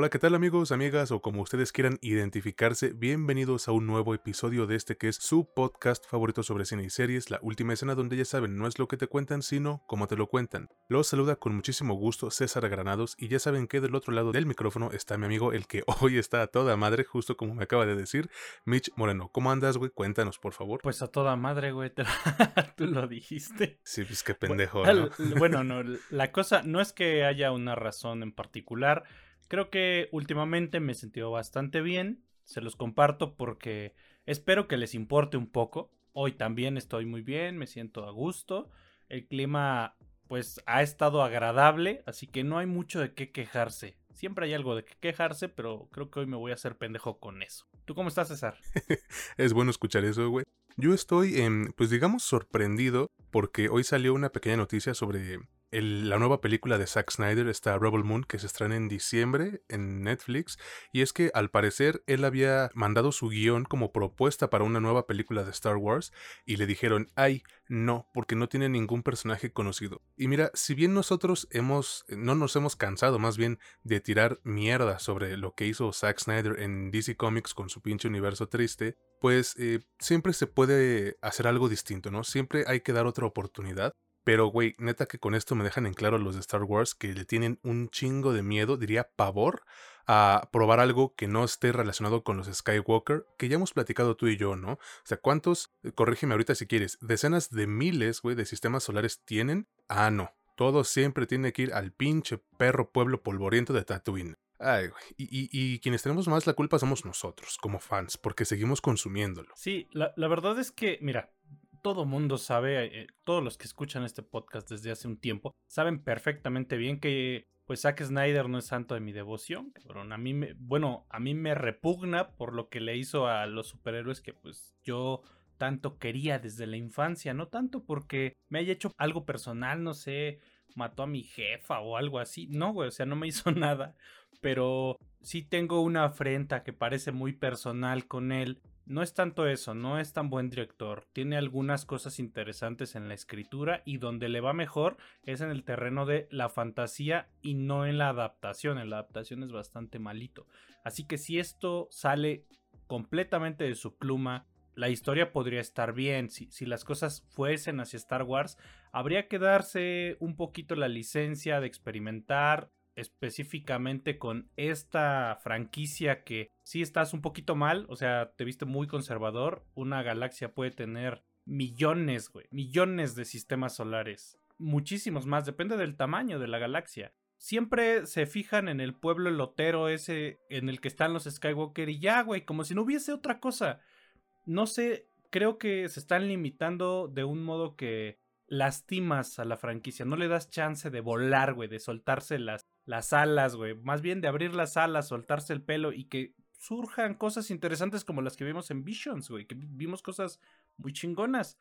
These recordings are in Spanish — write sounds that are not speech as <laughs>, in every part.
Hola, ¿qué tal amigos, amigas o como ustedes quieran identificarse? Bienvenidos a un nuevo episodio de este que es su podcast favorito sobre cine y series, La Última Escena, donde ya saben, no es lo que te cuentan, sino como te lo cuentan. Los saluda con muchísimo gusto César Granados y ya saben que del otro lado del micrófono está mi amigo, el que <laughs> hoy está a toda madre, justo como me acaba de decir, Mitch Moreno. ¿Cómo andas, güey? Cuéntanos, por favor. Pues a toda madre, güey, <laughs> tú lo dijiste. Sí, pues qué pendejo, ¿no? Bueno, no, la cosa no es que haya una razón en particular, Creo que últimamente me he sentido bastante bien. Se los comparto porque espero que les importe un poco. Hoy también estoy muy bien, me siento a gusto. El clima pues ha estado agradable, así que no hay mucho de qué quejarse. Siempre hay algo de qué quejarse, pero creo que hoy me voy a hacer pendejo con eso. ¿Tú cómo estás, César? <laughs> es bueno escuchar eso, güey. Yo estoy, pues digamos, sorprendido porque hoy salió una pequeña noticia sobre la nueva película de Zack Snyder está Rebel Moon que se estrena en diciembre en Netflix y es que al parecer él había mandado su guion como propuesta para una nueva película de Star Wars y le dijeron ay no porque no tiene ningún personaje conocido y mira si bien nosotros hemos no nos hemos cansado más bien de tirar mierda sobre lo que hizo Zack Snyder en DC Comics con su pinche universo triste pues eh, siempre se puede hacer algo distinto no siempre hay que dar otra oportunidad pero, güey, neta que con esto me dejan en claro los de Star Wars que le tienen un chingo de miedo, diría pavor, a probar algo que no esté relacionado con los Skywalker, que ya hemos platicado tú y yo, ¿no? O sea, ¿cuántos, eh, corrígeme ahorita si quieres, decenas de miles, güey, de sistemas solares tienen? Ah, no. Todo siempre tiene que ir al pinche perro pueblo polvoriento de Tatooine. Ay, güey. Y, y, quienes tenemos más la culpa somos nosotros, como fans, porque seguimos consumiéndolo. Sí, la, la verdad es que, mira, todo mundo sabe, eh, todos los que escuchan este podcast desde hace un tiempo, saben perfectamente bien que pues Zack Snyder no es santo de mi devoción, A mí me, bueno, a mí me repugna por lo que le hizo a los superhéroes que pues yo tanto quería desde la infancia, no tanto porque me haya hecho algo personal, no sé, mató a mi jefa o algo así, no, güey, o sea, no me <laughs> hizo nada, pero sí tengo una afrenta que parece muy personal con él no es tanto eso, no es tan buen director. Tiene algunas cosas interesantes en la escritura y donde le va mejor es en el terreno de la fantasía y no en la adaptación. En la adaptación es bastante malito. Así que si esto sale completamente de su pluma, la historia podría estar bien. Si, si, las cosas fuesen hacia Star Wars, habría que darse un poquito la licencia de experimentar, específicamente con esta franquicia que si estás un poquito mal, o sea, te viste muy conservador, una galaxia puede tener millones, güey, millones de sistemas solares, muchísimos más, depende del tamaño de la galaxia. Siempre se fijan en el pueblo lotero ese en el que están los Skywalker y ya, güey, como si no hubiese otra cosa. No sé, creo que se están limitando de un modo que lastimas a la franquicia, no le das chance de volar, güey, de soltarse las, las alas, güey, más bien de abrir las alas, soltarse el pelo y que surjan cosas interesantes como las que vimos en Visions, güey, que vimos cosas muy chingonas.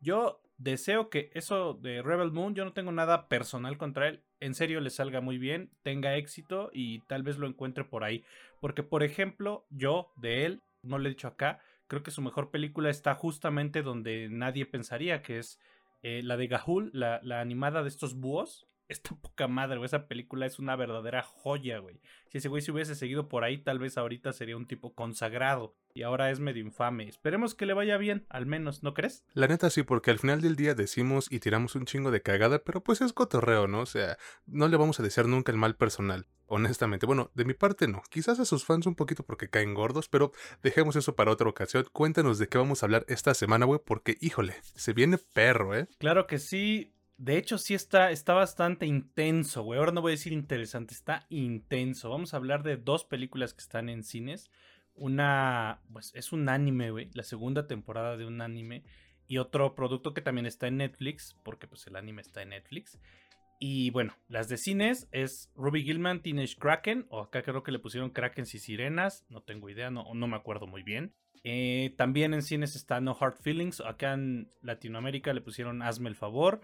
Yo deseo que eso de Rebel Moon, yo no tengo nada personal contra él, en serio le salga muy bien, tenga éxito y tal vez lo encuentre por ahí. Porque, por ejemplo, yo de él, no le he dicho acá, creo que su mejor película está justamente donde nadie pensaría, que es eh, la de Gahul, la, la, animada de estos búhos, esta poca madre, güey. Esa película es una verdadera joya, güey. Si ese güey se hubiese seguido por ahí, tal vez ahorita sería un tipo consagrado. Y ahora es medio infame. Esperemos que le vaya bien, al menos, ¿no crees? La neta sí, porque al final del día decimos y tiramos un chingo de cagada, pero pues es cotorreo, ¿no? O sea, no le vamos a desear nunca el mal personal. Honestamente, bueno, de mi parte no. Quizás a sus fans un poquito porque caen gordos, pero dejemos eso para otra ocasión. Cuéntanos de qué vamos a hablar esta semana, güey, porque híjole, se viene perro, ¿eh? Claro que sí. De hecho, sí está, está bastante intenso, güey. Ahora no voy a decir interesante, está intenso. Vamos a hablar de dos películas que están en cines. Una, pues es un anime, güey. La segunda temporada de un anime. Y otro producto que también está en Netflix, porque pues el anime está en Netflix. Y bueno, las de cines es Ruby Gilman, Teenage Kraken, o acá creo que le pusieron Kraken y Sirenas, no tengo idea, no, no me acuerdo muy bien. Eh, también en cines está No Hard Feelings, acá en Latinoamérica le pusieron Hazme el favor,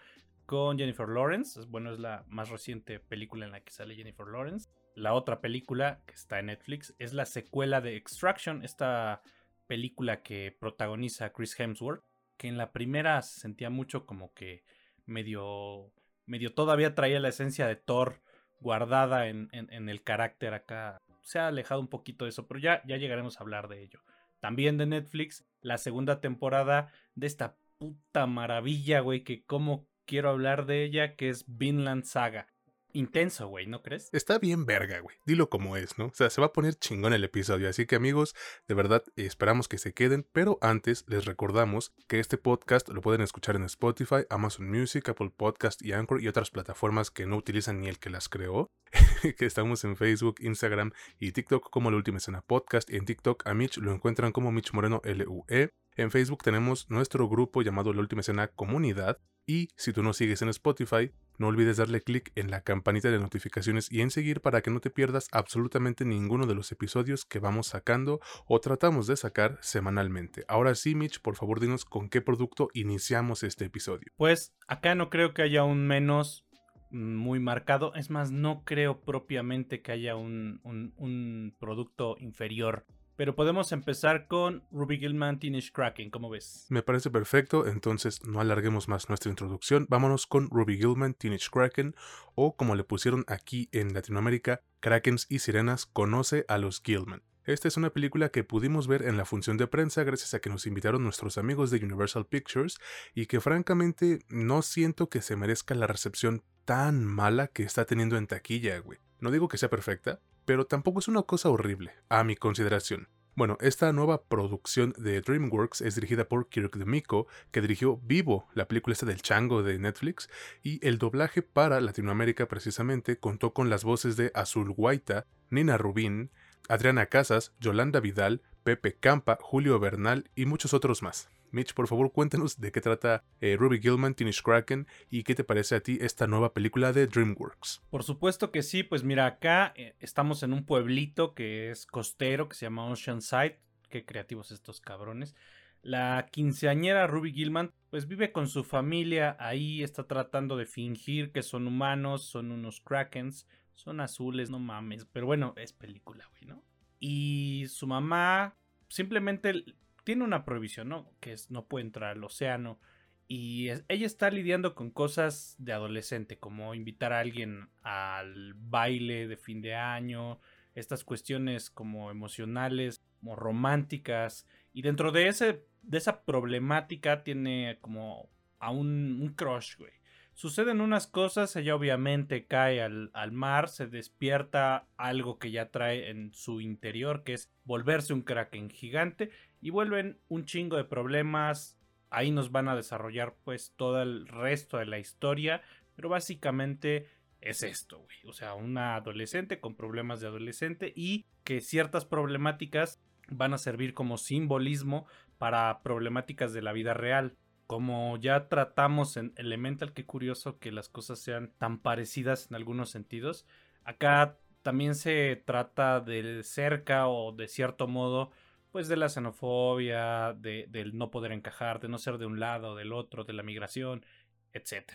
con Jennifer Lawrence. Bueno, es la más reciente película en la que sale Jennifer Lawrence. La otra película que está en Netflix es la secuela de Extraction, esta película que protagoniza Chris Hemsworth, que en la primera se sentía mucho como que medio, medio todavía traía la esencia de Thor guardada en, en, el carácter acá. Se ha alejado un poquito de eso, pero ya, ya llegaremos a hablar de ello. También de Netflix, la segunda temporada de esta puta maravilla, güey, que como quiero hablar de ella, que es Vinland Saga intenso, güey, ¿no crees? Está bien verga, güey. Dilo como es, ¿no? O sea, se va a poner chingón el episodio. Así que amigos, de verdad esperamos que se queden. Pero antes les recordamos que este podcast lo pueden escuchar en Spotify, Amazon Music, Apple Podcast y Anchor y otras plataformas que no utilizan ni el que las creó. <laughs> que estamos en Facebook, Instagram y TikTok como la última escena podcast. En TikTok a Mitch lo encuentran como Mitch Moreno LUE. En Facebook tenemos nuestro grupo llamado La Última Escena Comunidad. Y si tú nos sigues en Spotify, no olvides darle clic en la campanita de notificaciones y en seguir para que no te pierdas absolutamente ninguno de los episodios que vamos sacando o tratamos de sacar semanalmente. Ahora sí, Mitch, por favor dinos con qué producto iniciamos este episodio. Pues acá no creo que haya un menos muy marcado. Es más, no creo propiamente que haya un, un producto inferior pero podemos empezar con Ruby Gilman Teenage Kraken, ¿cómo ves? Me parece perfecto, entonces no alarguemos más nuestra introducción. Vámonos con Ruby Gilman Teenage Kraken, o como le pusieron aquí en Latinoamérica, Krakens y Sirenas conoce a los Gilman. Esta es una película que pudimos ver en la función de prensa gracias a que nos invitaron nuestros amigos de Universal Pictures y que francamente no siento que se merezca la recepción tan mala que está teniendo en taquilla, güey. No digo que sea perfecta, pero tampoco es una cosa horrible, a mi consideración. Bueno, esta nueva producción de DreamWorks es dirigida por Kirk DeMiko, que dirigió Vivo, la película esta del chango de Netflix, y el doblaje para Latinoamérica precisamente contó con las voces de Azul Guaita, Nina Rubín, Adriana Casas, Yolanda Vidal, Pepe Campa, Julio Bernal y muchos otros más. Mitch, por favor, cuéntanos de qué trata eh, Ruby Gilman, Teenage Kraken y qué te parece a ti esta nueva película de DreamWorks. Por supuesto que sí, pues mira, acá eh, estamos en un pueblito que es costero, que se llama Oceanside. Qué creativos estos cabrones. La quinceañera Ruby Gilman pues vive con su familia ahí, está tratando de fingir que son humanos, son unos krakens, son azules, no mames, pero bueno, es película, güey, ¿no? Y su mamá simplemente tiene una prohibición, ¿no? Que es no puede entrar al océano. Y ella está lidiando con cosas de adolescente, como invitar a alguien al baile de fin de año, estas cuestiones como emocionales, como románticas. Y dentro de, ese, de esa problemática tiene como a un, un crush, güey. Suceden unas cosas, ella obviamente cae al, al, mar, se despierta algo que ya trae en su interior, que es volverse un kraken gigante, y vuelven un chingo de problemas. Ahí nos van a desarrollar pues todo el resto de la historia, pero básicamente es esto, güey. O sea, una adolescente con problemas de adolescente y que ciertas problemáticas van a servir como simbolismo para problemáticas de la vida real. Como ya tratamos en Elemental, qué curioso que las cosas sean tan parecidas en algunos sentidos. Acá también se trata de cerca o de cierto modo pues de la xenofobia, de, del no poder encajar, de no ser de un lado o del otro, de la migración, etc.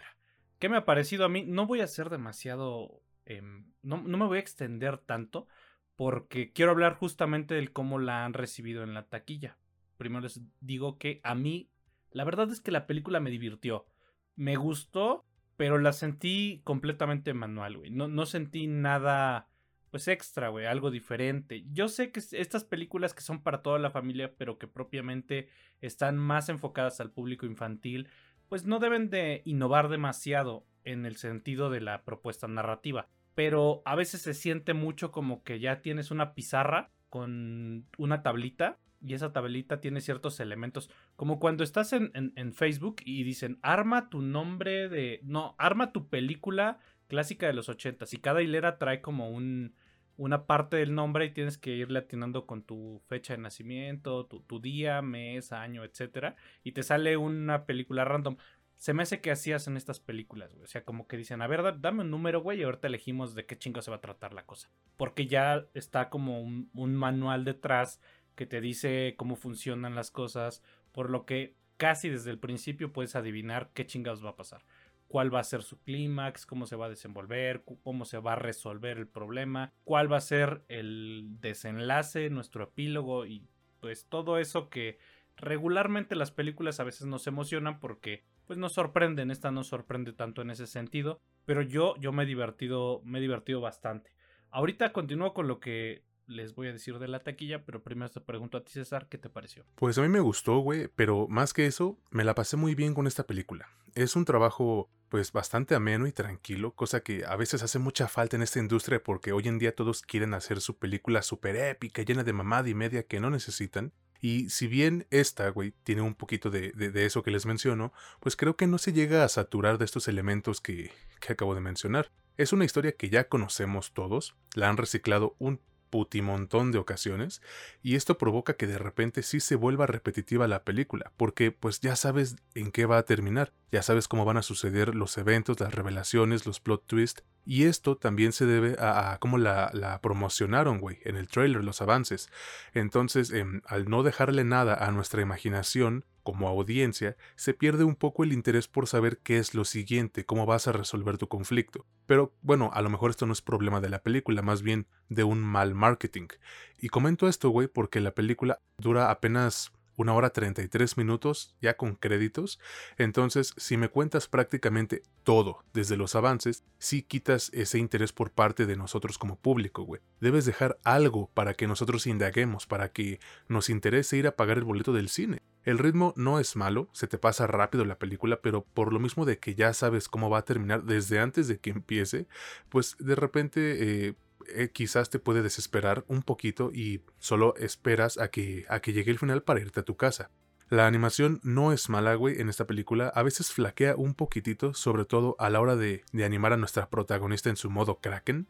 ¿Qué me ha parecido a mí? No voy a ser demasiado... Em, no, no, me voy a extender tanto porque quiero hablar justamente del cómo la han recibido en la taquilla. Primero les digo que a mí, la verdad es que la película me divirtió. Me gustó, pero la sentí completamente manual, güey. No, no sentí nada pues extra, güey, algo diferente. Yo sé que estas películas que son para toda la familia, pero que propiamente están más enfocadas al público infantil, pues no deben de innovar demasiado en el sentido de la propuesta narrativa. Pero a veces se siente mucho como que ya tienes una pizarra con una tablita y esa tablita tiene ciertos elementos. Como cuando estás en, en Facebook y dicen, arma tu nombre de... No, arma tu película clásica de los 80 y cada hilera trae como un, una parte del nombre y tienes que irle atinando con tu fecha de nacimiento, tu, día, mes, año, etcétera, y te sale una película random. Se me hace que así hacen estas películas, güey. O sea, como que dicen, a ver, dame un número, güey, y ahorita elegimos de qué chingo se va a tratar la cosa. Porque ya está como un, un manual detrás que te dice cómo funcionan las cosas, por lo que casi desde el principio puedes adivinar qué chingados va a pasar cuál va a ser su clímax, cómo se va a desenvolver, cómo se va a resolver el problema, cuál va a ser el desenlace, nuestro epílogo y pues todo eso que regularmente las películas a veces nos emocionan porque pues nos sorprenden, esta no sorprende tanto en ese sentido, pero yo yo me he divertido, me he divertido bastante. Ahorita continúo con lo que les voy a decir de la taquilla, pero primero te pregunto a ti, César, ¿qué te pareció? Pues a mí me gustó, güey, pero más que eso, me la pasé muy bien con esta película. Es un trabajo, pues, bastante ameno y tranquilo, cosa que a veces hace mucha falta en esta industria porque hoy en día todos quieren hacer su película súper épica, llena de mamada y media que no necesitan. Y si bien esta, güey, tiene un poquito de, de, eso que les menciono, pues creo que no se llega a saturar de estos elementos que, que acabo de mencionar. Es una historia que ya conocemos todos, la han reciclado un putimontón de ocasiones y esto provoca que de repente sí se vuelva repetitiva la película, porque pues ya sabes en qué va a terminar, ya sabes cómo van a suceder los eventos, las revelaciones, los plot twists, y esto también se debe a, cómo la, promocionaron, güey, en el trailer, los avances. Entonces, em, al no dejarle nada a nuestra imaginación, como audiencia, se pierde un poco el interés por saber qué es lo siguiente, cómo vas a resolver tu conflicto. Pero bueno, a lo mejor esto no es problema de la película, más bien de un mal marketing. Y comento esto, güey, porque la película dura apenas una hora 33 minutos ya con créditos. Entonces, si me cuentas prácticamente todo desde los avances, sí quitas ese interés por parte de nosotros como público, güey. Debes dejar algo para que nosotros indaguemos, para que nos interese ir a pagar el boleto del cine. El ritmo no es malo, se te pasa rápido la película, pero por lo mismo de que ya sabes cómo va a terminar desde antes de que empiece, pues de repente eh, eh, quizás te puede desesperar un poquito y solo esperas a que, a que llegue el final para irte a tu casa. La animación no es mala, güey, en esta película. A veces flaquea un poquitito, sobre todo a la hora de, de, animar a nuestra protagonista en su modo Kraken,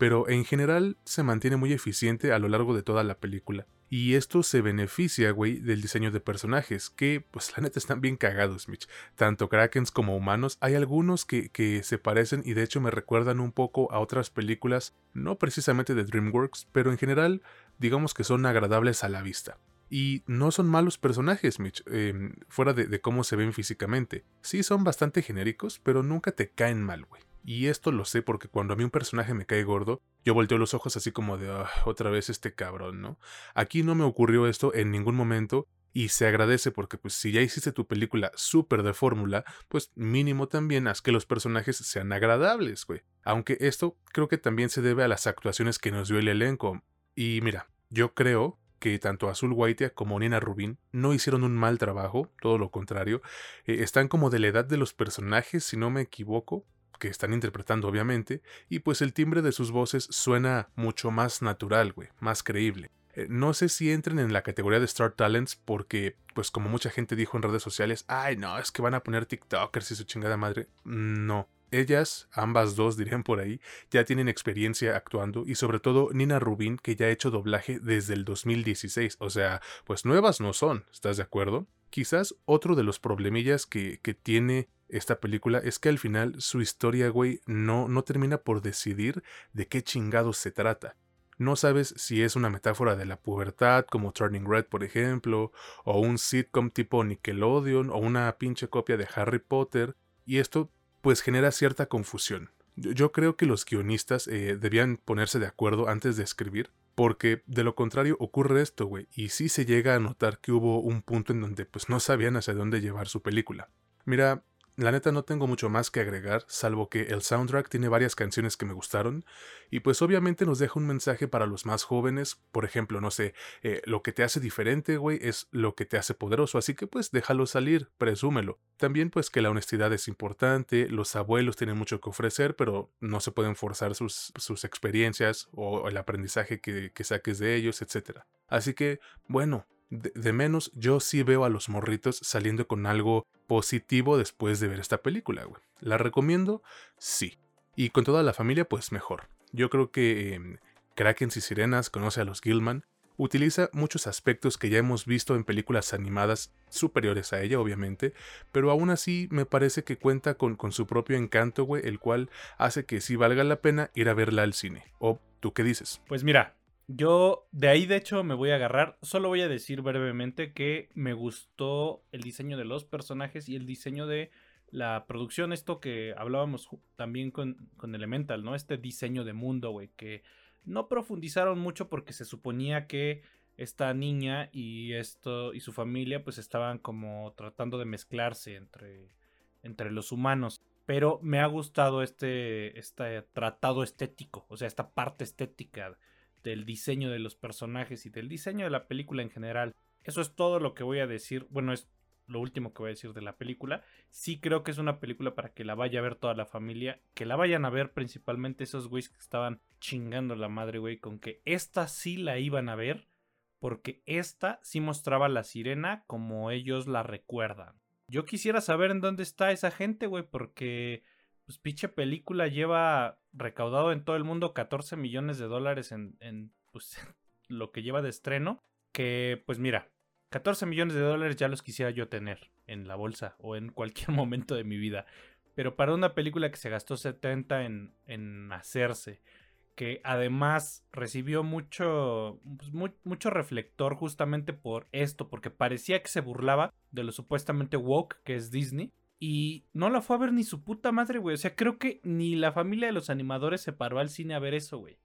pero en general se mantiene muy eficiente a lo largo de toda la película. Y esto se beneficia, güey, del diseño de personajes, que pues la neta están bien cagados, Mitch. Tanto krakens como humanos, hay algunos que, se parecen y de hecho me recuerdan un poco a otras películas, no precisamente de DreamWorks, pero en general digamos que son agradables a la vista. Y no son malos personajes, Mitch, em, fuera de, de, cómo se ven físicamente. Sí son bastante genéricos, pero nunca te caen mal, güey. Y esto lo sé porque cuando a mí un personaje me cae gordo, yo volteo los ojos así como de ah, otra vez este cabrón, ¿no? Aquí no me ocurrió esto en ningún momento y se agradece porque pues si ya hiciste tu película súper de fórmula, pues mínimo también haz que los personajes sean agradables, güey. Aunque esto creo que también se debe a las actuaciones que nos dio el elenco. Y mira, yo creo que tanto Azul Waitia como Nina Rubin no hicieron un mal trabajo, todo lo contrario, eh, están como de la edad de los personajes, si no me equivoco, que están interpretando obviamente, y pues el timbre de sus voces suena mucho más natural, güey, más creíble. Eh, no sé si entren en la categoría de Star Talents porque, pues como mucha gente dijo en redes sociales, ay no, es que van a poner TikTokers y su chingada madre. No. Ellas, ambas dos dirían por ahí, ya tienen experiencia actuando y sobre todo Nina Rubin que ya ha hecho doblaje desde el 2016, o sea, pues nuevas no son, ¿estás de acuerdo? Quizás otro de los problemillas que, que tiene esta película es que al final su historia, güey, no, no termina por decidir de qué chingados se trata. No sabes si es una metáfora de la pubertad, como Turning Red, por ejemplo, o un sitcom tipo Nickelodeon, o una pinche copia de Harry Potter, y esto pues genera cierta confusión. Yo, creo que los guionistas eh, debían ponerse de acuerdo antes de escribir, porque de lo contrario ocurre esto, güey, y sí se llega a notar que hubo un punto en donde pues no sabían hacia dónde llevar su película. Mira, la neta no tengo mucho más que agregar, salvo que el soundtrack tiene varias canciones que me gustaron, y pues obviamente nos deja un mensaje para los más jóvenes, por ejemplo, no sé, eh, lo que te hace diferente, güey, es lo que te hace poderoso, así que pues déjalo salir, presúmelo. También pues que la honestidad es importante, los abuelos tienen mucho que ofrecer, pero no se pueden forzar sus, sus experiencias o el aprendizaje que, que saques de ellos, etc. Así que, bueno, de, menos, yo sí veo a los morritos saliendo con algo positivo después de ver esta película, güey. ¿La recomiendo? Sí. Y con toda la familia, pues mejor. Yo creo que eh, Krakens y Sirenas conoce a los Gilman. Utiliza muchos aspectos que ya hemos visto en películas animadas superiores a ella, obviamente, pero aún así me parece que cuenta con, con su propio encanto, güey, el cual hace que sí valga la pena ir a verla al cine. ¿O tú qué dices? Pues mira, yo de ahí de hecho me voy a agarrar. Solo voy a decir brevemente que me gustó el diseño de los personajes y el diseño de la producción. Esto que hablábamos también con, con Elemental, ¿no? Este diseño de mundo, güey. Que no profundizaron mucho porque se suponía que esta niña y esto y su familia pues estaban como tratando de mezclarse entre, entre los humanos. Pero me ha gustado este, este tratado estético, o sea, esta parte estética del diseño de los personajes y del diseño de la película en general. Eso es todo lo que voy a decir. Bueno, es lo último que voy a decir de la película. Sí creo que es una película para que la vaya a ver toda la familia. Que la vayan a ver principalmente esos güeyes que estaban chingando la madre, güey, con que esta sí la iban a ver. Porque esta sí mostraba la sirena como ellos la recuerdan. Yo quisiera saber en dónde está esa gente, güey, porque pues pinche película lleva recaudado en todo el mundo 14 millones de dólares en, pues, <laughs> lo que lleva de estreno. Que pues mira, 14 millones de dólares ya los quisiera yo tener en la bolsa o en cualquier <laughs> momento de mi vida. Pero para una película que se gastó 70 en, en hacerse, que además recibió mucho, pues, mucho reflector justamente por esto, porque parecía que se burlaba de lo supuestamente woke que es Disney. Y no la fue a ver ni su puta madre, güey. O sea, creo que ni la familia de los animadores se paró al cine a ver eso, güey.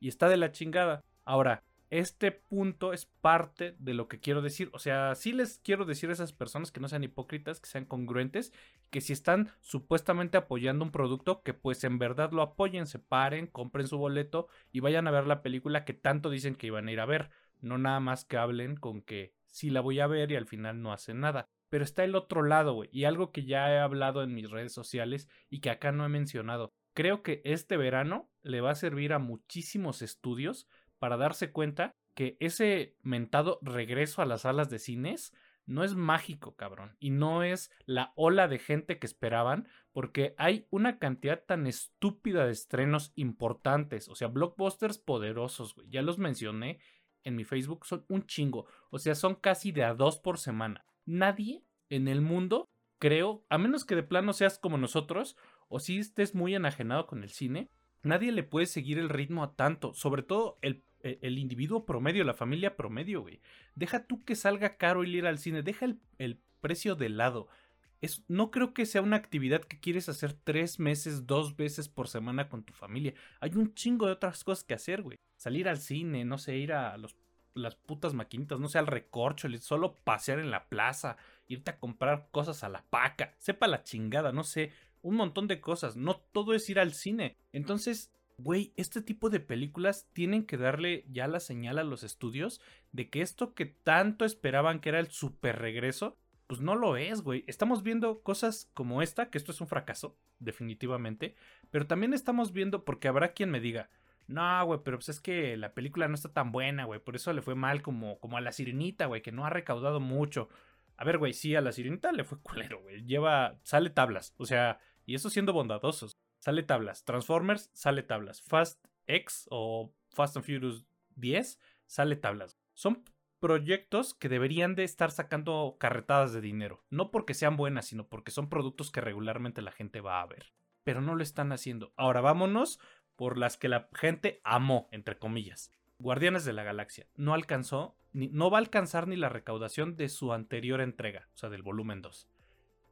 Y está de la chingada. Ahora, este punto es parte de lo que quiero decir. O sea, sí les quiero decir a esas personas que no sean hipócritas, que sean congruentes, que si están supuestamente apoyando un producto, que pues en verdad lo apoyen, se paren, compren su boleto y vayan a ver la película que tanto dicen que iban a ir a ver. No nada más que hablen con que sí la voy a ver y al final no hacen nada. Pero está el otro lado, güey, y algo que ya he hablado en mis redes sociales y que acá no he mencionado. Creo que este verano le va a servir a muchísimos estudios para darse cuenta que ese mentado regreso a las salas de cines no es mágico, cabrón. Y no es la ola de gente que esperaban, porque hay una cantidad tan estúpida de estrenos importantes, o sea, blockbusters poderosos, güey. Ya los mencioné en mi Facebook, son un chingo. O sea, son casi de a dos por semana. Nadie en el mundo, creo, a menos que de plano seas como nosotros, o si estés muy enajenado con el cine, nadie le puede seguir el ritmo a tanto, sobre todo el e, el individuo promedio, la familia promedio, güey. Deja tú que salga caro ir al cine, deja el, precio de lado. Es, no creo que sea una actividad que quieres hacer tres meses, dos veces por semana con tu familia. Hay un chingo de otras cosas que hacer, güey. Salir al cine, no sé, ir a los, las putas maquinitas, no sé, al recorcho, solo pasear en la plaza, irte a comprar cosas a la paca. Sepa la chingada, no sé, un montón de cosas. No todo es ir al cine. Entonces, güey, este tipo de películas tienen que darle ya la señal a los estudios de que esto que tanto esperaban que era el super regreso, pues no lo es, güey. Estamos viendo cosas como esta, que esto es un fracaso, definitivamente, pero también estamos viendo, porque habrá quien me diga, no, güey, pero pues es que la película no está tan buena, güey, por eso le fue mal como, como a la sirenita, güey, que no ha recaudado mucho. A ver, güey, sí, a la sirenita le fue <laughs> culero, güey. Lleva, sale tablas, o sea, y eso siendo bondadosos sale tablas. Transformers, sale tablas. Fast X o Fast and Furious 10, sale tablas. Son proyectos que deberían de estar sacando carretadas de dinero. No porque sean buenas, sino porque son productos que regularmente la gente va a ver. Pero no lo están haciendo. Ahora vámonos por las que la gente amó, entre comillas. Guardianes de la Galaxia. No alcanzó, ni, no va a alcanzar ni la recaudación de su anterior entrega, o sea, del volumen 2.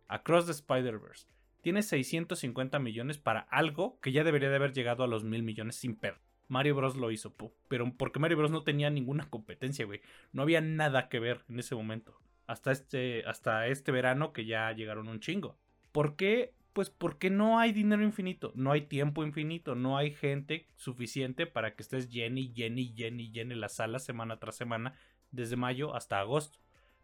Across the Spider-Verse tiene 650 millones para algo que ya debería de haber llegado a los mil millones sin per. Mario Bros lo hizo, pero porque Mario Bros no tenía ninguna competencia, güey. No había nada que ver en ese momento. Hasta este, hasta este verano que ya llegaron un chingo. ¿Por qué? Pues porque no hay dinero infinito, no hay tiempo infinito, no hay gente suficiente para que estés lleni, lleni, lleni, lleni la sala semana tras semana, desde mayo hasta agosto.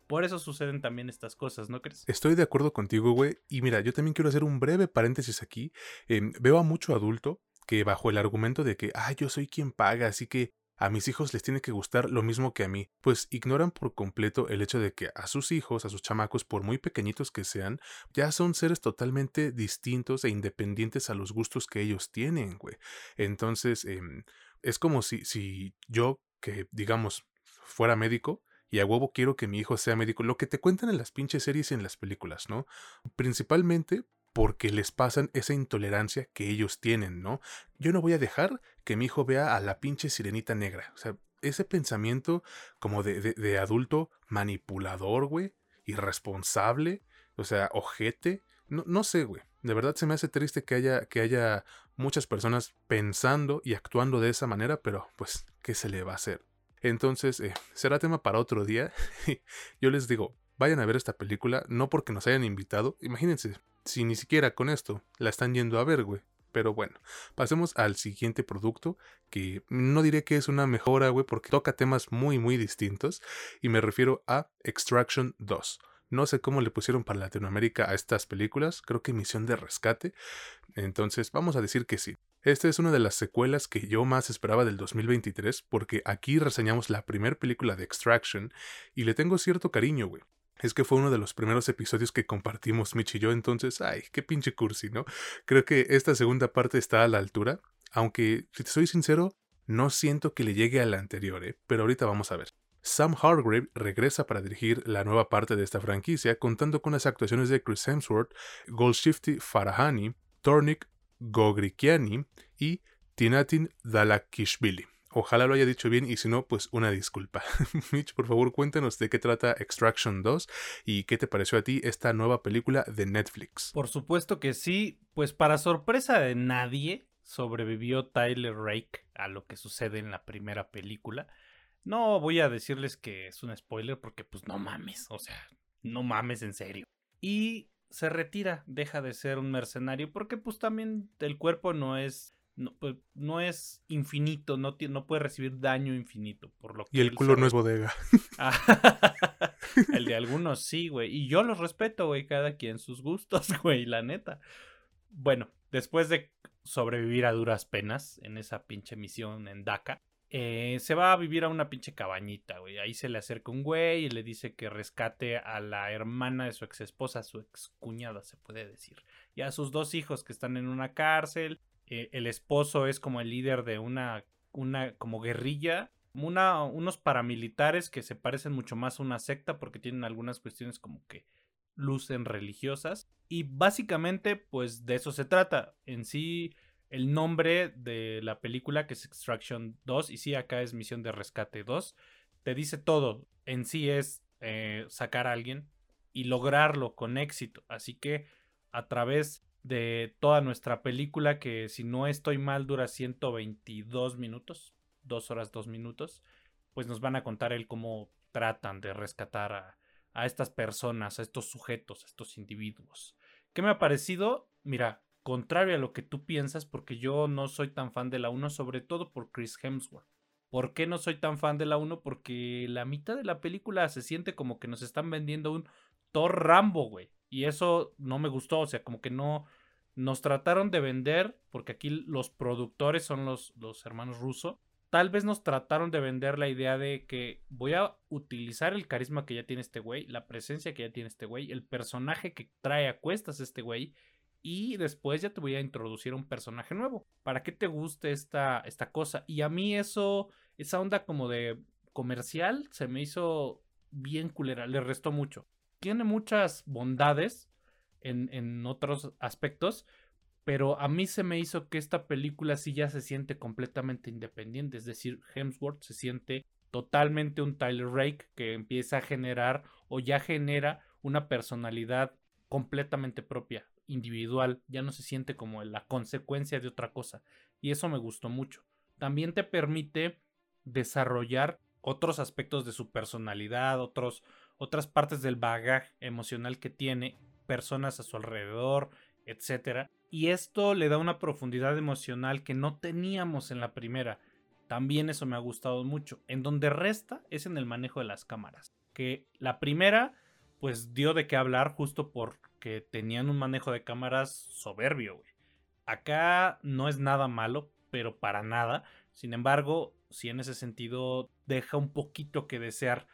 Por eso suceden también estas cosas, ¿no crees? Estoy de acuerdo contigo, güey. Y mira, yo también quiero hacer un breve paréntesis aquí. Em, veo a mucho adulto que bajo el argumento de que, ah, yo soy quien paga, así que a mis hijos les tiene que gustar lo mismo que a mí, pues ignoran por completo el hecho de que a sus hijos, a sus chamacos, por muy pequeñitos que sean, ya son seres totalmente distintos e independientes a los gustos que ellos tienen, güey. Entonces, em, es como si, si yo, que digamos, fuera médico, y a huevo quiero que mi hijo sea médico. Lo que te cuentan en las pinches series y en las películas, ¿no? Principalmente porque les pasan esa intolerancia que ellos tienen, ¿no? Yo no voy a dejar que mi hijo vea a la pinche sirenita negra. O sea, ese pensamiento como de, adulto manipulador, güey, irresponsable, o sea, ojete. No, no sé, güey. De verdad se me hace triste que haya, que haya muchas personas pensando y actuando de esa manera, pero pues, ¿qué se le va a hacer? Entonces, eh, será tema para otro día. <laughs> Yo les digo, vayan a ver esta película, no porque nos hayan invitado. Imagínense, si ni siquiera con esto la están yendo a ver, güey. Pero bueno, pasemos al siguiente producto, que no diré que es una mejora, güey, porque toca temas muy, muy distintos. Y me refiero a Extraction 2. No sé cómo le pusieron para Latinoamérica a estas películas, creo que Misión de Rescate. Entonces, vamos a decir que sí. Esta es una de las secuelas que yo más esperaba del 2023 porque aquí reseñamos la primera película de Extraction y le tengo cierto cariño, güey. Es que fue uno de los primeros episodios que compartimos Mitch y yo, entonces, ay, qué pinche cursi, ¿no? Creo que esta segunda parte está a la altura, aunque, si te soy sincero, no siento que le llegue a la anterior, ¿eh? pero ahorita vamos a ver. Sam Hargrave regresa para dirigir la nueva parte de esta franquicia, contando con las actuaciones de Chris Hemsworth, Goldshifty Farahani, Tornik Gogrikiani y Tinatin Dalakishvili. Ojalá lo haya dicho bien y si no, pues una disculpa. <laughs> Mitch, por favor, cuéntanos de qué trata Extraction 2 y qué te pareció a ti esta nueva película de Netflix. Por supuesto que sí, pues para sorpresa de nadie, sobrevivió Tyler Rake a lo que sucede en la primera película. No voy a decirles que es un spoiler porque pues no mames, o sea, no mames en serio. Y se retira, deja de ser un mercenario porque pues también el cuerpo no es no, pues, no es infinito, no, no puede recibir daño infinito. Por lo y el culo no es bodega. <laughs> <laughs> el de algunos sí, güey. Y yo los respeto, güey, cada quien sus gustos, <laughs> güey, la neta. Bueno, después de sobrevivir a duras penas en esa pinche misión en Dhaka, eh, se va a vivir a una pinche cabañita, güey. Ahí se le acerca un güey y le dice que rescate a la hermana de su ex esposa, su ex cuñada, se puede decir. Y a sus dos hijos que están en una cárcel. Eh, el esposo es como el líder de una, una como guerrilla. Una, unos paramilitares que se parecen mucho más a una secta porque tienen algunas cuestiones como que lucen religiosas. Y básicamente, pues de eso se trata. En sí el nombre de la película, que es Extraction 2, y sí, acá es Misión de Rescate 2, te dice todo. En sí es eh, sacar a alguien y lograrlo con éxito. Así que a través de toda nuestra película, que si no estoy mal dura 122 minutos, 2 horas 2 minutos, pues nos van a contar el cómo tratan de rescatar a, a estas personas, a estos sujetos, a estos individuos. ¿Qué me ha parecido? Mira, contrario a lo que tú piensas, porque yo no soy tan fan de la 1, sobre todo por Chris Hemsworth. ¿Por qué no soy tan fan de la 1? Porque la mitad de la película se siente como que nos están vendiendo un Thor Rambo, güey. Y eso no me gustó, o sea, como que no nos trataron de vender, porque aquí los productores son los, los hermanos rusos. Tal vez nos trataron de vender la idea de que voy a utilizar el carisma que ya tiene este güey, la presencia que ya tiene este güey, el personaje que trae a cuestas este güey, y después ya te voy a introducir un personaje nuevo para que te guste esta, esta cosa. Y a mí eso, esa onda como de comercial se me hizo bien culera, le restó mucho. Tiene muchas bondades en, en otros aspectos, pero a mí se me hizo que esta película sí ya se siente completamente independiente, es decir, Hemsworth se siente totalmente un Tyler Rake que empieza a generar o ya genera una personalidad completamente propia individual, ya no se siente como la consecuencia de otra cosa. Y eso me gustó mucho. También te permite desarrollar otros aspectos de su personalidad, otros, otras partes del bagaje emocional que tiene, personas a su alrededor, etc. Y esto le da una profundidad emocional que no teníamos en la primera. También eso me ha gustado mucho. En donde resta es en el manejo de las cámaras. Que la primera, pues dio de qué hablar justo por que tenían un manejo de cámaras soberbio, güey. Acá no es nada malo, pero para nada. Sin embargo, si en ese sentido deja un poquito que desear.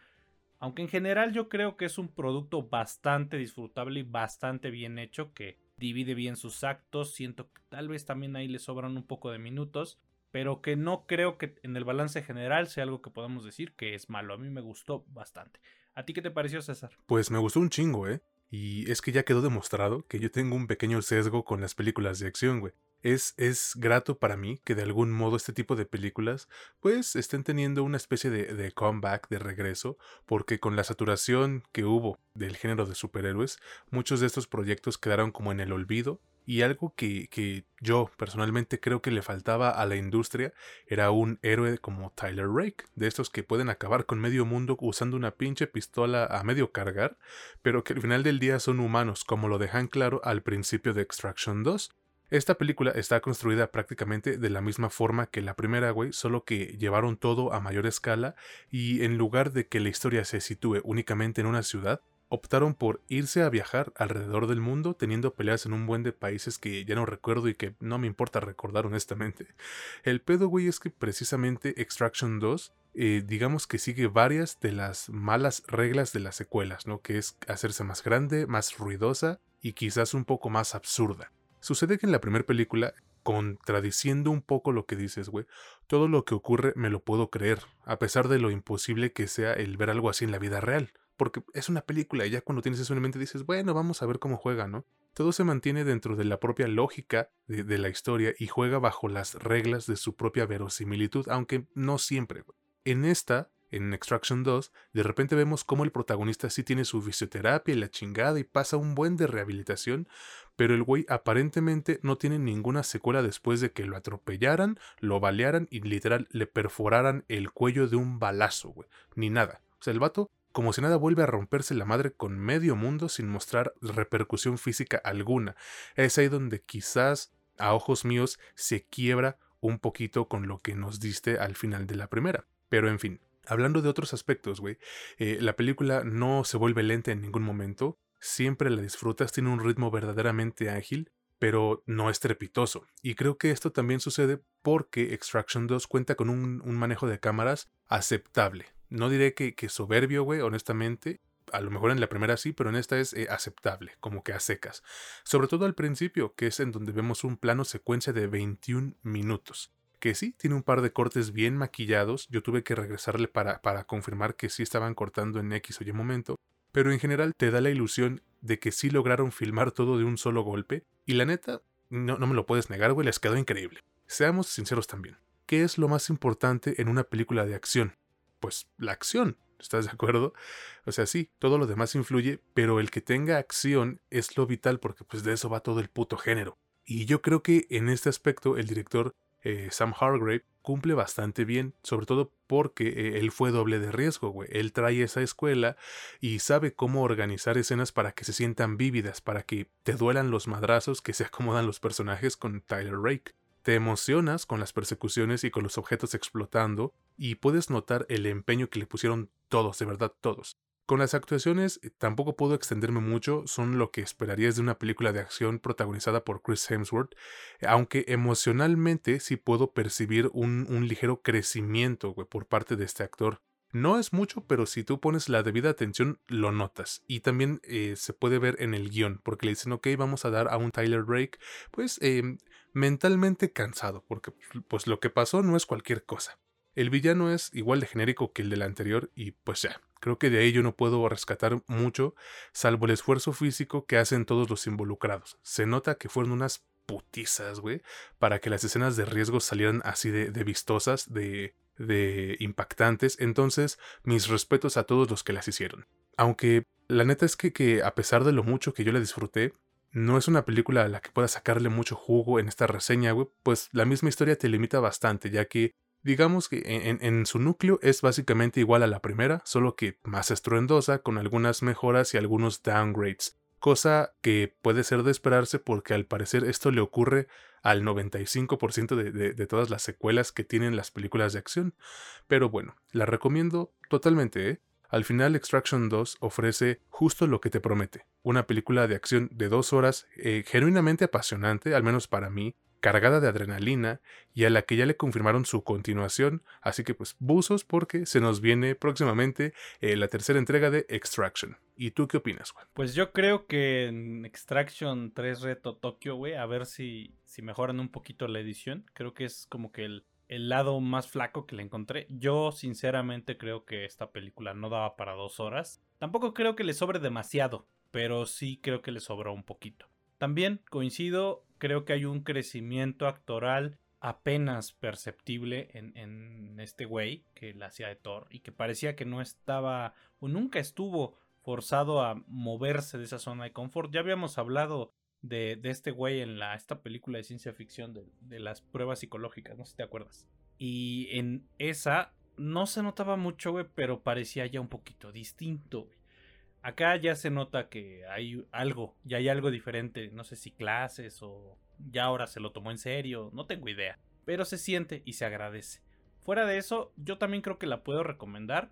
Aunque en general yo creo que es un producto bastante disfrutable y bastante bien hecho, que divide bien sus actos. Siento que tal vez también ahí le sobran un poco de minutos, pero que no creo que en el balance general sea algo que podamos decir que es malo. A mí me gustó bastante. ¿A ti qué te pareció, César? Pues me gustó un chingo, ¿eh? Y es que ya quedó demostrado que yo tengo un pequeño sesgo con las películas de acción, güey. Es, es grato para mí que de algún modo este tipo de películas pues estén teniendo una especie de, de comeback, de regreso, porque con la saturación que hubo del género de superhéroes, muchos de estos proyectos quedaron como en el olvido Y algo que, que, yo personalmente creo que le faltaba a la industria era un héroe como Tyler Rake, de estos que pueden acabar con medio mundo usando una pinche pistola a medio cargar, pero que al final del día son humanos, como lo dejan claro al principio de Extraction 2. Esta película está construida prácticamente de la misma forma que la primera, güey, solo que llevaron todo a mayor escala y en lugar de que la historia se sitúe únicamente en una ciudad, optaron por irse a viajar alrededor del mundo teniendo peleas en un buen de países que ya no recuerdo y que no me importa recordar honestamente. El pedo, güey, es que precisamente Extraction 2, eh, digamos que sigue varias de las malas reglas de las secuelas, ¿no? Que es hacerse más grande, más ruidosa y quizás un poco más absurda. Sucede que en la primera película, contradiciendo un poco lo que dices, güey, todo lo que ocurre me lo puedo creer, a pesar de lo imposible que sea el ver algo así en la vida real porque es una película y ya cuando tienes eso en mente dices, bueno, vamos a ver cómo juega, ¿no? Todo se mantiene dentro de la propia lógica de, la historia y juega bajo las reglas de su propia verosimilitud, aunque no siempre. En esta, en Extraction 2, de repente vemos cómo el protagonista sí tiene su fisioterapia y la chingada y pasa un buen de rehabilitación, pero el güey aparentemente no tiene ninguna secuela después de que lo atropellaran, lo balearan y literal le perforaran el cuello de un balazo, güey. Ni nada. O sea, el vato como si nada vuelve a romperse la madre con medio mundo sin mostrar repercusión física alguna. Es ahí donde quizás a ojos míos se quiebra un poquito con lo que nos diste al final de la primera. Pero en fin, hablando de otros aspectos, güey, eh, la película no se vuelve lenta en ningún momento, siempre la disfrutas, tiene un ritmo verdaderamente ágil, pero no estrepitoso. Y creo que esto también sucede porque Extraction 2 cuenta con un manejo de cámaras aceptable no diré que, soberbio, güey, honestamente. A lo mejor en la primera sí, pero en esta es eh, aceptable, como que a secas. Sobre todo al principio, que es en donde vemos un plano secuencia de 21 minutos. Que sí, tiene un par de cortes bien maquillados. Yo tuve que regresarle para, para confirmar que sí estaban cortando en X o Y momento. Pero en general te da la ilusión de que sí lograron filmar todo de un solo golpe. Y la neta, no, no me lo puedes negar, güey, les quedó increíble. Seamos sinceros también. ¿Qué es lo más importante en una película de acción? pues la acción. ¿Estás de acuerdo? O sea, sí, todo lo demás influye, pero el que tenga acción es lo vital porque pues de eso va todo el puto género. Y yo creo que en este aspecto el director eh, Sam Hargrave cumple bastante bien, sobre todo porque eh, él fue doble de riesgo, güey. Él trae esa escuela y sabe cómo organizar escenas para que se sientan vívidas, para que te duelan los madrazos que se acomodan los personajes con Tyler Rake. Te emocionas con las persecuciones y con los objetos explotando y puedes notar el empeño que le pusieron todos, de verdad todos. Con las actuaciones eh, tampoco puedo extenderme mucho, son lo que esperarías de una película de acción protagonizada por Chris Hemsworth, aunque emocionalmente sí puedo percibir un, ligero crecimiento por parte de este actor. No es mucho, pero si tú pones la debida atención, lo notas. Y también eh, se puede ver en el guion, porque le dicen, ok, vamos a dar a un Tyler Drake, pues em, mentalmente cansado, porque pues lo que pasó no es cualquier cosa. El villano es igual de genérico que el del anterior y pues ya, creo que de ahí yo no puedo rescatar mucho, salvo el esfuerzo físico que hacen todos los involucrados. Se nota que fueron unas putizas, güey, para que las escenas de riesgo salieran así de, vistosas, de, de impactantes. Entonces, mis respetos a todos los que las hicieron. Aunque la neta es que, que a pesar de lo mucho que yo la disfruté, no es una película a la que pueda sacarle mucho jugo en esta reseña, güey, pues la misma historia te limita bastante, ya que digamos que en, su núcleo es básicamente igual a la primera, solo que más estruendosa, con algunas mejoras y algunos downgrades, cosa que puede ser de esperarse porque al parecer esto le ocurre al 95% de, de, todas las secuelas que tienen las películas de acción. Pero bueno, la recomiendo totalmente, ¿eh? Al final Extraction 2 ofrece justo lo que te promete, una película de acción de dos horas eh, genuinamente apasionante, al menos para mí, cargada de adrenalina y a la que ya le confirmaron su continuación, así que pues buzos porque se nos viene próximamente eh, la tercera entrega de Extraction. ¿Y tú qué opinas, Juan? Pues yo creo que en Extraction 3 Reto Tokio, güey, a ver si, si mejoran un poquito la edición, creo que es como que el el lado más flaco que le encontré. Yo sinceramente creo que esta película no daba para dos horas. Tampoco creo que le sobre demasiado, pero sí creo que le sobró un poquito. También coincido, creo que hay un crecimiento actoral apenas perceptible en, este güey que la hacía de Thor y que parecía que no estaba o nunca estuvo forzado a moverse de esa zona de confort. Ya habíamos hablado de, este güey en esta película de ciencia ficción de, de las pruebas psicológicas, no sé si te acuerdas. Y en esa no se notaba mucho, güey, pero parecía ya un poquito distinto, güey. Acá ya se nota que hay algo, ya hay algo diferente, no sé si clases o ya ahora se lo tomó en serio, no tengo idea, pero se siente y se agradece. Fuera de eso, yo también creo que la puedo recomendar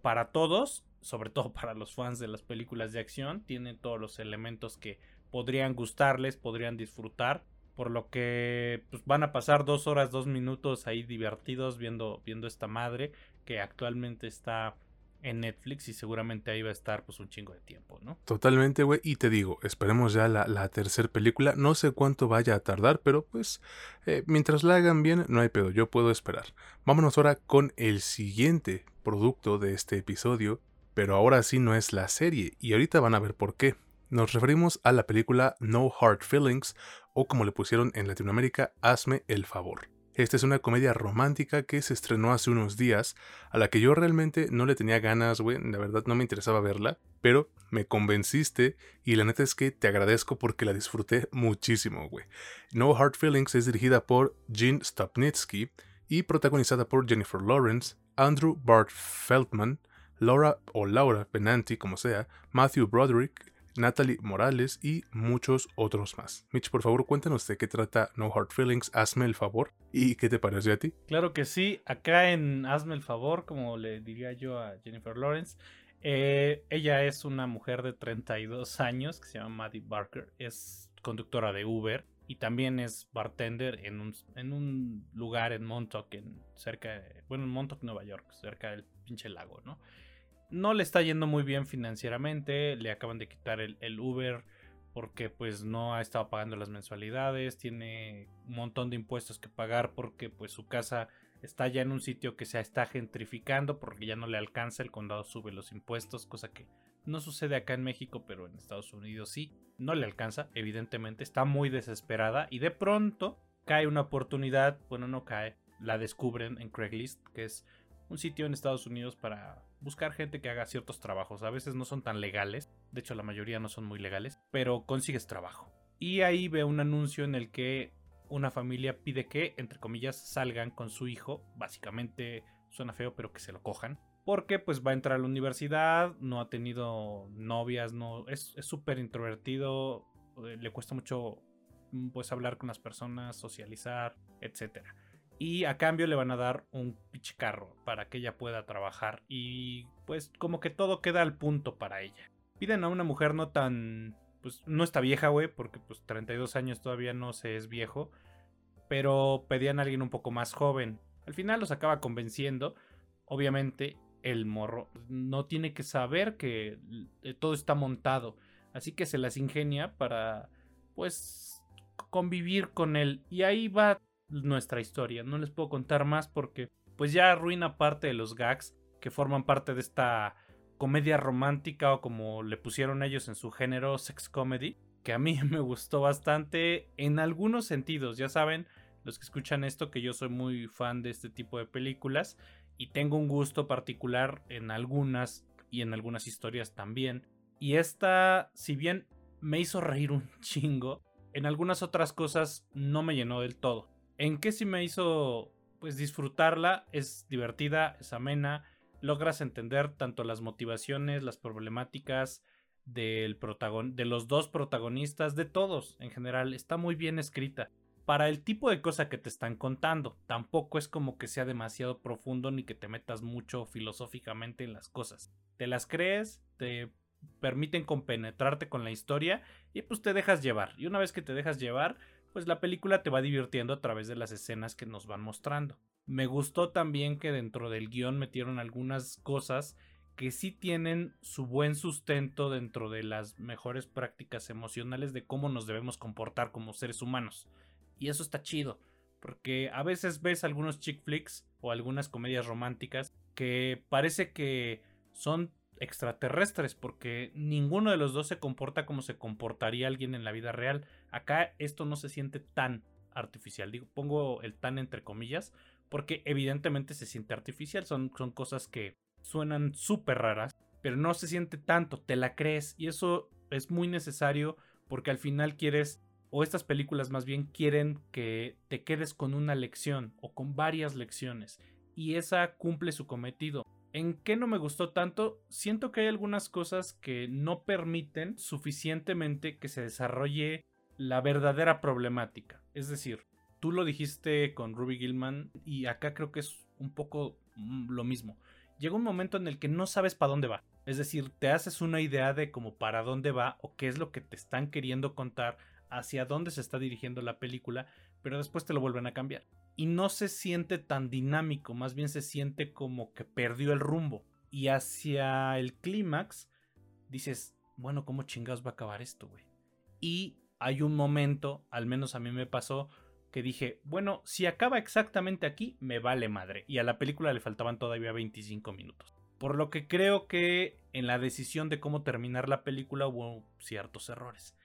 para todos, sobre todo para los fans de las películas de acción, tiene todos los elementos que podrían gustarles, podrían disfrutar, por lo que pues, van a pasar dos horas, dos minutos ahí divertidos viendo, viendo esta madre que actualmente está en Netflix y seguramente ahí va a estar pues un chingo de tiempo, ¿no? Totalmente, güey. Y te digo, esperemos ya la, tercera película. No sé cuánto vaya a tardar, pero pues eh, mientras la hagan bien, no hay pedo, yo puedo esperar. Vámonos ahora con el siguiente producto de este episodio, pero ahora sí no es la serie, y ahorita van a ver por qué. Nos referimos a la película No Hard Feelings, o como le pusieron en Latinoamérica, Hazme el favor. Esta es una comedia romántica que se estrenó hace unos días, a la que yo realmente no le tenía ganas, güey, la verdad no me interesaba verla, pero me convenciste y la neta es que te agradezco porque la disfruté muchísimo, güey. No Hard Feelings es dirigida por Gene Stopnitsky y protagonizada por Jennifer Lawrence, Andrew Bart Feldman, Laura o Laura Benanti, como sea, Matthew Broderick, Natalie Morales y muchos otros más. Mitch, por favor, cuéntanos de qué trata No Hard Feelings, hazme el favor y qué te parece a ti. Claro que sí, acá en Hazme el favor, como le diría yo a Jennifer Lawrence, eh, ella es una mujer de 32 años que se llama Maddie Barker, es conductora de Uber y también es bartender en un, en un lugar en Montauk, en cerca bueno, en Montauk, Nueva York, cerca del pinche lago, ¿no? No le está yendo muy bien financieramente, le acaban de quitar el, Uber porque pues no ha estado pagando las mensualidades, tiene un montón de impuestos que pagar porque pues su casa está ya en un sitio que se está gentrificando porque ya no le alcanza, el condado sube los impuestos, cosa que no sucede acá en México, pero en Estados Unidos sí, no le alcanza, evidentemente, está muy desesperada y de pronto cae una oportunidad, bueno, no cae, la descubren en Craigslist, que es un sitio en Estados Unidos para buscar gente que haga ciertos trabajos. A veces no son tan legales, de hecho la mayoría no son muy legales, pero consigues trabajo. Y ahí ve un anuncio en el que una familia pide que, entre comillas, salgan con su hijo. Básicamente suena feo, pero que se lo cojan. Porque pues va a entrar a la universidad, no ha tenido novias, no es súper introvertido, eh, le cuesta mucho pues hablar con las personas, socializar, etcétera. Y a cambio le van a dar un pinche carro para que ella pueda trabajar. Y pues como que todo queda al punto para ella. Piden a una mujer no tan... Pues no está vieja, güey, porque pues 32 años todavía no se es viejo. Pero pedían a alguien un poco más joven. Al final los acaba convenciendo. Obviamente el morro no tiene que saber que eh, todo está montado. Así que se las ingenia para pues convivir con él. Y ahí va nuestra historia. No les puedo contar más porque pues ya arruina parte de los gags que forman parte de esta comedia romántica o como le pusieron ellos en su género sex comedy, que a mí <laughs> me gustó bastante en algunos sentidos, ya saben, los que escuchan esto que yo soy muy fan de este tipo de películas y tengo un gusto particular en algunas y en algunas historias también. Y esta, si bien me hizo reír un <laughs> chingo, en algunas otras cosas no me llenó del todo. ¿En qué sí me hizo pues disfrutarla? Es divertida, es amena, logras entender tanto las motivaciones, las problemáticas del de los dos protagonistas, de todos en general, está muy bien escrita. Para el tipo de cosa que te están contando, tampoco es como que sea demasiado profundo ni que te metas mucho filosóficamente en las cosas. Te las crees, te permiten compenetrarte con la historia y pues te dejas llevar. Y una vez que te dejas llevar, pues la película te va divirtiendo a través de las escenas que nos van mostrando. Me gustó también que dentro del guion metieron algunas cosas que sí tienen su buen sustento dentro de las mejores prácticas emocionales de cómo nos debemos comportar como seres humanos. Y eso está chido, porque a veces ves algunos chick flicks o algunas comedias románticas que parece que son extraterrestres, porque ninguno de los dos se comporta como se comportaría alguien en la vida real. Acá esto no se siente tan artificial. Digo, pongo el tan entre comillas, porque evidentemente se siente artificial. Son, son cosas que suenan súper raras, pero no se siente tanto, te la crees. Y eso es muy necesario porque al final quieres, o estas películas más bien quieren que te quedes con una lección o con varias lecciones, y esa cumple su cometido. ¿En qué no me gustó tanto? Siento que hay algunas cosas que no permiten suficientemente que se desarrolle la verdadera problemática. Es decir, tú lo dijiste con Ruby Gilman y acá creo que es un poco mm, lo mismo. Llega un momento en el que no sabes para dónde va. Es decir, te haces una idea de cómo para dónde va o qué es lo que te están queriendo contar, hacia dónde se está dirigiendo la película, pero después te lo vuelven a cambiar. Y no se siente tan dinámico, más bien se siente como que perdió el rumbo. Y hacia el clímax dices, bueno, ¿cómo chingados va a acabar esto, güey? Y hay un momento, al menos a mí me pasó, que dije, bueno, si acaba exactamente aquí, me vale madre. Y a la película le faltaban todavía 25 minutos. Por lo que creo que en la decisión de cómo terminar la película hubo ciertos errores.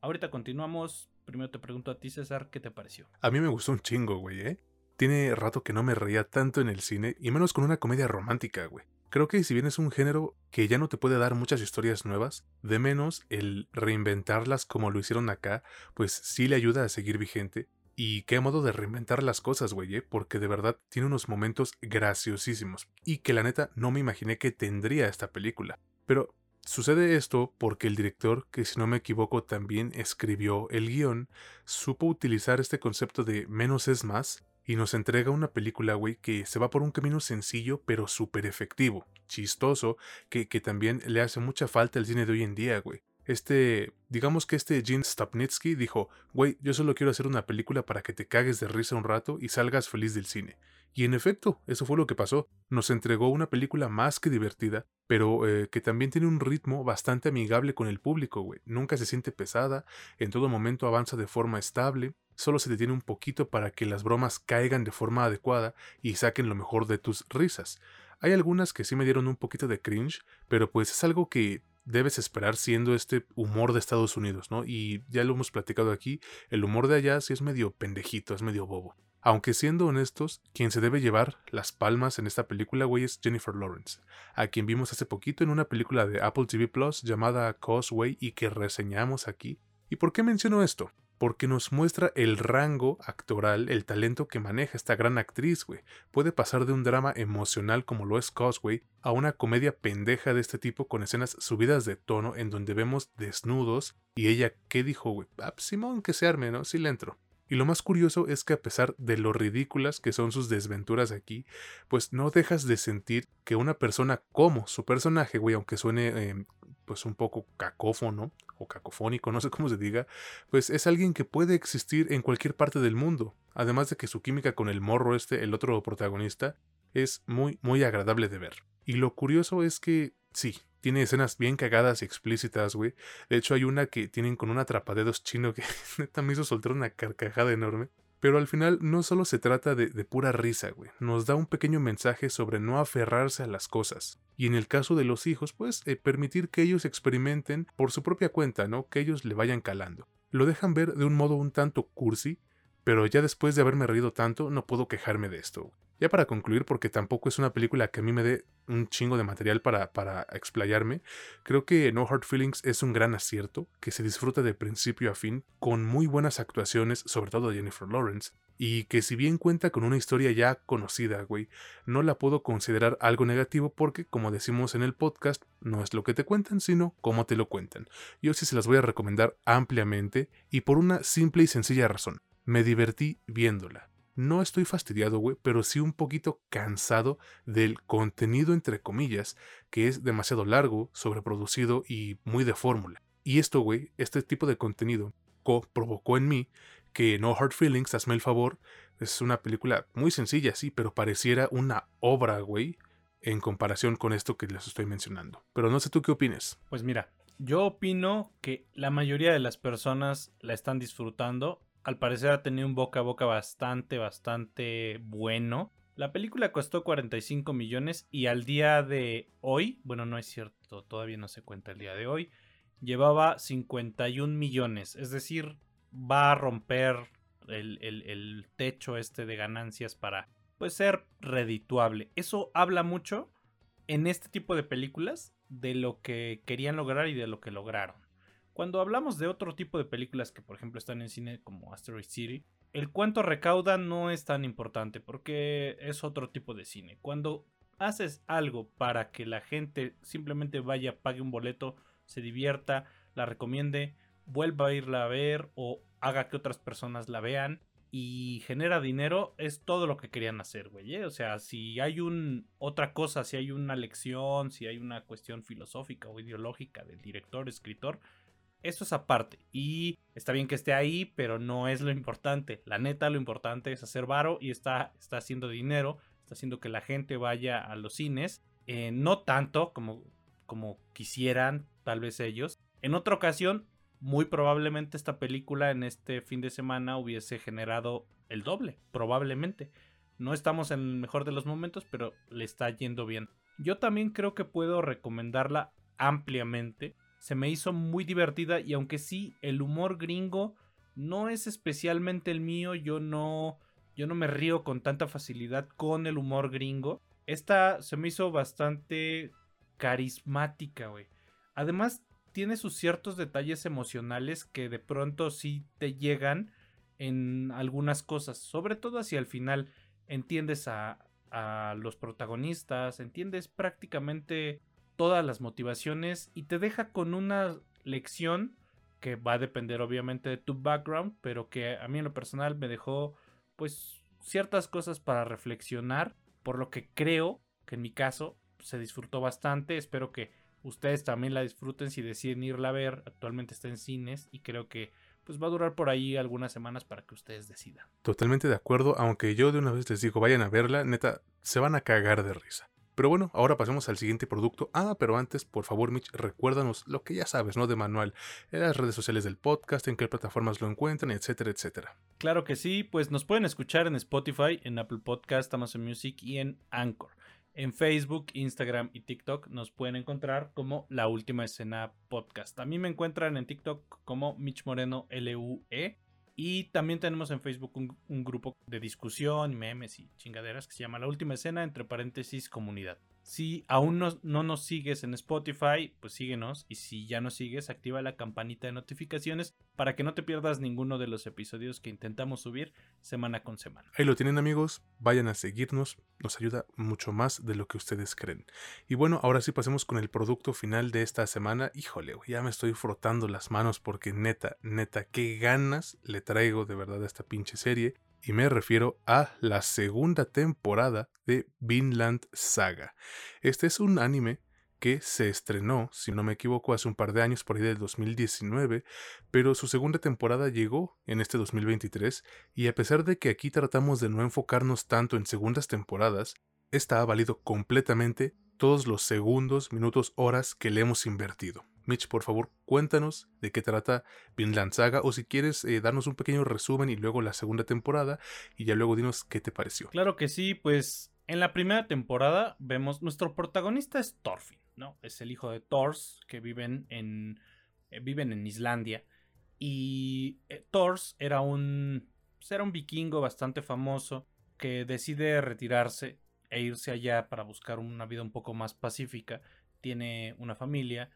Ahorita continuamos. Primero te pregunto a ti, César, ¿qué te pareció? A mí me gustó un chingo, güey, ¿eh? Tiene rato que no me reía tanto en el cine, y menos con una comedia romántica, güey. Creo que si bien es un género que ya no te puede dar muchas historias nuevas, de menos el reinventarlas como lo hicieron acá, pues sí le ayuda a seguir vigente. Y qué modo de reinventar las cosas, güey, ¿eh? porque de verdad tiene unos momentos graciosísimos. Y que la neta no me imaginé que tendría esta película. Pero sucede esto porque el director, que si no me equivoco también escribió el guion, supo utilizar este concepto de menos es más y nos entrega una película, güey, que se va por un camino sencillo pero súper efectivo, chistoso, que, que también le hace mucha falta al cine de hoy en día, güey. Este, digamos que este Gene Stopnitsky dijo, güey, yo solo quiero hacer una película para que te cagues de risa un rato y salgas feliz del cine. Y en efecto, eso fue lo que pasó. Nos entregó una película más que divertida, pero eh, que también tiene un ritmo bastante amigable con el público, güey. Nunca se siente pesada, en todo momento avanza de forma estable, solo se detiene un poquito para que las bromas caigan de forma adecuada y saquen lo mejor de tus risas. Hay algunas que sí me dieron un poquito de cringe, pero pues es algo que debes esperar siendo este humor de Estados Unidos, ¿no? Y ya lo hemos platicado aquí, el humor de allá sí es medio pendejito, es medio bobo. Aunque siendo honestos, quien se debe llevar las palmas en esta película, güey, es Jennifer Lawrence, a quien vimos hace poquito en una película de Apple TV Plus llamada Causeway y que reseñamos aquí. ¿Y por qué menciono esto? Porque nos muestra el rango actoral, el talento que maneja esta gran actriz, güey. Puede pasar de un drama emocional como lo es Cosway a una comedia pendeja de este tipo con escenas subidas de tono en donde vemos desnudos y ella, ¿qué dijo, güey? Ah, pues, Simón, que se arme, ¿no? Sí le entro. Y lo más curioso es que a pesar de lo ridículas que son sus desventuras aquí, pues no dejas de sentir que una persona como su personaje, güey, aunque suene eh, pues un poco cacófono o cacofónico, no sé cómo se diga, pues es alguien que puede existir en cualquier parte del mundo. Además de que su química con el morro este, el otro protagonista, es muy, muy agradable de ver. Y lo curioso es que, sí, tiene escenas bien cagadas y explícitas, güey. De hecho, hay una que tienen con un atrapadedos chino que <laughs> neta me hizo soltar una carcajada enorme. Pero al final no solo se trata de, pura risa, güey. Nos da un pequeño mensaje sobre no aferrarse a las cosas. Y en el caso de los hijos, pues eh, permitir que ellos experimenten por su propia cuenta, ¿no? Que ellos le vayan calando. Lo dejan ver de un modo un tanto cursi, pero ya después de haberme reído tanto, no puedo quejarme de esto. Ya para concluir, porque tampoco es una película que a mí me dé un chingo de material para, para explayarme, creo que No Hard Feelings es un gran acierto, que se disfruta de principio a fin, con muy buenas actuaciones, sobre todo de Jennifer Lawrence, y que si bien cuenta con una historia ya conocida, güey, no la puedo considerar algo negativo porque, como decimos en el podcast, no es lo que te cuentan, sino cómo te lo cuentan. Yo sí se las voy a recomendar ampliamente y por una simple y sencilla razón. Me divertí viéndola no estoy fastidiado, güey, pero sí un poquito cansado del contenido, entre comillas, que es demasiado largo, sobreproducido y muy de fórmula. Y esto, güey, este tipo de contenido provocó en mí que No Hard Feelings, hazme el favor, es una película muy sencilla, sí, pero pareciera una obra, güey, en comparación con esto que les estoy mencionando. Pero no sé tú qué opines. Pues mira, yo opino que la mayoría de las personas la están disfrutando al parecer ha tenido un boca a boca bastante, bastante bueno. La película costó 45 millones y al día de hoy, bueno, no es cierto, todavía no se cuenta el día de hoy, llevaba 51 millones. Es decir, va a romper el, el techo este de ganancias para pues, ser redituable. Eso habla mucho en este tipo de películas de lo que querían lograr y de lo que lograron. Cuando hablamos de otro tipo de películas que por ejemplo están en cine como Asteroid City, el cuánto recauda no es tan importante porque es otro tipo de cine. Cuando haces algo para que la gente simplemente vaya, pague un boleto, se divierta, la recomiende, vuelva a irla a ver o haga que otras personas la vean y genera dinero, es todo lo que querían hacer, güey. ¿eh? O sea, si hay un otra cosa, si hay una lección, si hay una cuestión filosófica o ideológica del director, escritor, eso es aparte. Y está bien que esté ahí, pero no es lo importante. La neta, lo importante es hacer varo y está, está haciendo dinero, está haciendo que la gente vaya a los cines. Eh, no tanto como, como quisieran, tal vez ellos. En otra ocasión, muy probablemente esta película en este fin de semana hubiese generado el doble, probablemente. No estamos en el mejor de los momentos, pero le está yendo bien. Yo también creo que puedo recomendarla ampliamente. Se me hizo muy divertida y aunque sí, el humor gringo no es especialmente el mío, yo no yo no me río con tanta facilidad con el humor gringo. Esta se me hizo bastante carismática, güey. Además tiene sus ciertos detalles emocionales que de pronto sí te llegan en algunas cosas, sobre todo hacia el final. Entiendes a, a los protagonistas, entiendes prácticamente todas las motivaciones y te deja con una lección que va a depender obviamente de tu background, pero que a mí en lo personal me dejó pues ciertas cosas para reflexionar, por lo que creo que en mi caso se disfrutó bastante, espero que ustedes también la disfruten si deciden irla a ver. Actualmente está en cines y creo que pues va a durar por ahí algunas semanas para que ustedes decidan. Totalmente de acuerdo, aunque yo de una vez les digo, vayan a verla, neta, se van a cagar de risa. Pero bueno, ahora pasemos al siguiente producto. Ah, pero antes, por favor, Mitch, recuérdanos lo que ya sabes, ¿no? De manual, en las redes sociales del podcast, en qué plataformas lo encuentran, etcétera, etcétera. Claro que sí, pues nos pueden escuchar en Spotify, en Apple Podcast, Amazon Music y en Anchor. En Facebook, Instagram y TikTok nos pueden encontrar como La Última Escena Podcast. A mí me encuentran en TikTok como Mitch Moreno LUE. Y también tenemos en Facebook un, grupo de discusión, memes y chingaderas que se llama La Última Escena, entre paréntesis, comunidad. Si aún no, no, nos sigues en Spotify, pues síguenos. Y si ya nos sigues, activa la campanita de notificaciones para que no te pierdas ninguno de los episodios que intentamos subir semana con semana. Ahí lo tienen amigos, vayan a seguirnos, nos ayuda mucho más de lo que ustedes creen. Y bueno, ahora sí pasemos con el producto final de esta semana. Híjole, ya me estoy frotando las manos porque neta, neta, qué ganas le traigo de verdad a esta pinche serie y me refiero a la segunda temporada de Vinland Saga. Este es un anime que se estrenó, si no me equivoco, hace un par de años, por ahí del 2019, pero su segunda temporada llegó en este 2023 y a pesar de que aquí tratamos de no enfocarnos tanto en segundas temporadas, esta ha valido completamente todos los segundos, minutos, horas que le hemos invertido. Mitch, por favor, cuéntanos de qué trata Vinland Saga o si quieres eh, darnos un pequeño resumen y luego la segunda temporada y ya luego dinos qué te pareció. Claro que sí, pues en la primera temporada vemos nuestro protagonista es Thorfinn, ¿no? Es el hijo de Thors que viven en eh, viven en Islandia y eh, Thors era un pues, era un vikingo bastante famoso que decide retirarse e irse allá para buscar una vida un poco más pacífica. Tiene una familia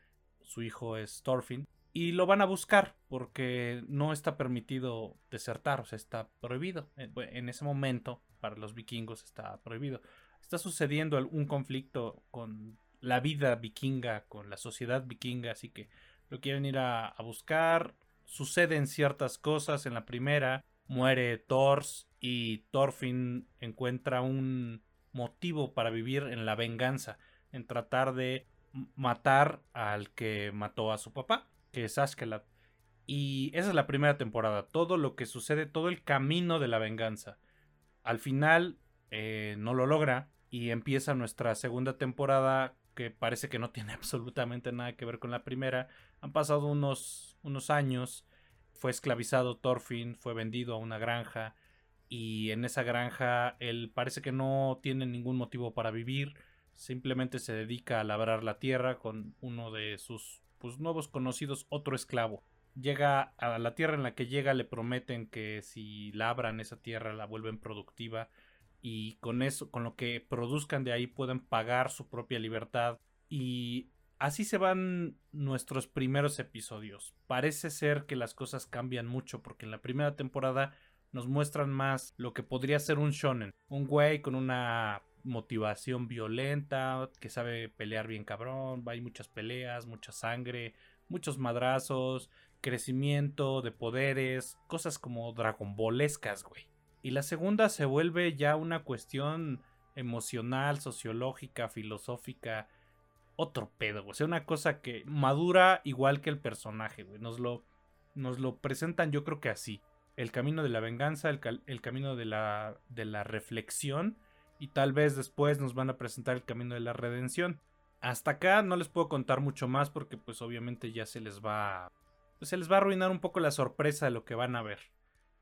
su hijo es Thorfinn, y lo van a buscar porque no está permitido desertar, o sea, está prohibido. Eh, en ese momento, para los vikingos está prohibido. Está sucediendo un conflicto con la vida vikinga, con la sociedad vikinga, así que lo quieren ir a, buscar. Suceden ciertas cosas en la primera, muere Thors y Thorfinn encuentra un motivo para vivir en la venganza, en tratar de matar al que mató a su papá, que es Askeladd. Y esa es la primera temporada, todo lo que sucede, todo el camino de la venganza. Al final eh, no lo logra y empieza nuestra segunda temporada que parece que no <laughs> tiene absolutamente nada que ver con la primera. Han pasado unos, unos años, fue esclavizado Thorfinn, fue vendido a una granja y en esa granja él parece que no tiene ningún motivo para vivir simplemente se dedica a labrar la tierra con uno de sus pues, nuevos conocidos, otro esclavo. Llega a la tierra en la que llega, le prometen que si labran esa tierra la vuelven productiva y con eso, con lo que produzcan de ahí pueden pagar su propia libertad. Y así se van nuestros primeros episodios. Parece ser que las cosas cambian mucho porque en la primera temporada nos muestran más lo que podría ser un shonen. Un güey con una motivación violenta, que sabe pelear bien cabrón, hay muchas peleas, mucha sangre, muchos madrazos, crecimiento de poderes, cosas como dragonbolescas, güey. Y la segunda se vuelve ya una cuestión emocional, sociológica, filosófica, otro pedo, güey. O sea, una cosa que madura igual que el personaje, güey. Nos lo, nos lo presentan yo creo que así. El camino de la venganza, el, el camino de la, de la reflexión y tal vez después nos van a presentar el camino de la redención. Hasta acá no les puedo contar mucho más porque pues obviamente ya se les va se les va a arruinar un poco la sorpresa de lo que van a ver.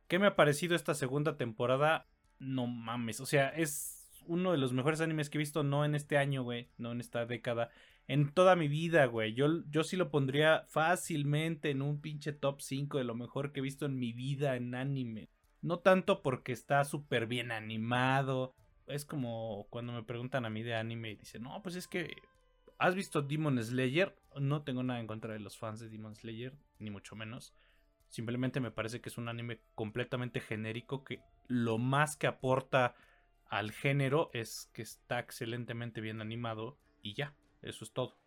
¿Qué me ha parecido esta segunda temporada? No mames, o sea, es uno de los mejores animes que he visto no en este año, güey, no en esta década, en toda mi vida, güey. Yo, yo sí lo pondría fácilmente en un pinche top 5 de lo mejor que he visto en mi vida en anime. No tanto porque está súper bien animado, es como cuando me preguntan a mí de anime y dicen, no, pues es que, ¿has visto Demon Slayer? No tengo nada en contra de los fans de Demon Slayer, ni mucho menos. Simplemente me parece que es un anime completamente genérico que lo más que aporta al género es que está excelentemente bien animado y ya, eso es todo.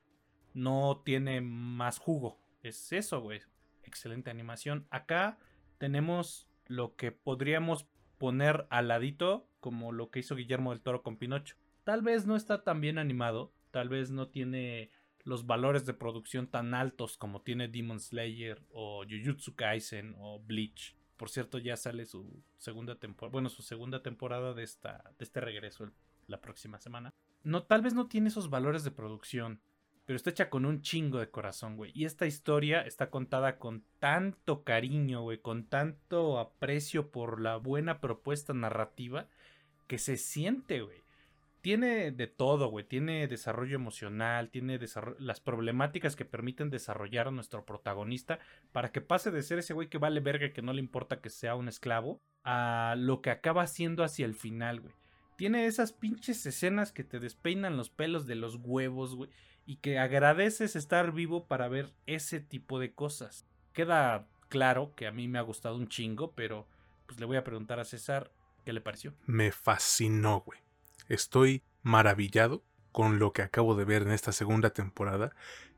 No tiene más jugo, es eso, güey. Excelente animación. Acá tenemos lo que podríamos poner al ladito como lo que hizo Guillermo del Toro con Pinocho. Tal vez no está tan bien animado, tal vez no tiene los valores de producción tan altos como tiene Demon Slayer o Jujutsu Kaisen o Bleach. Por cierto, ya sale su segunda temporada, bueno, su segunda temporada de esta de este regreso la próxima semana. No, tal vez no tiene esos valores de producción, pero está hecha con un chingo de corazón, güey. Y esta historia está contada con tanto cariño, güey, con tanto aprecio por la buena propuesta narrativa que se siente, güey. Tiene de todo, güey. Tiene desarrollo emocional, tiene las problemáticas que permiten desarrollar a nuestro protagonista para que pase de ser ese güey que vale verga que no le importa que sea un esclavo a lo que acaba siendo hacia el final, güey. Tiene esas pinches escenas que te despeinan los pelos de los huevos, güey y que agradeces estar vivo para ver ese tipo de cosas. Queda claro que a mí me ha gustado un chingo, pero pues le voy a preguntar a César qué le pareció. Me fascinó, güey. Estoy maravillado con lo que acabo de ver en esta segunda temporada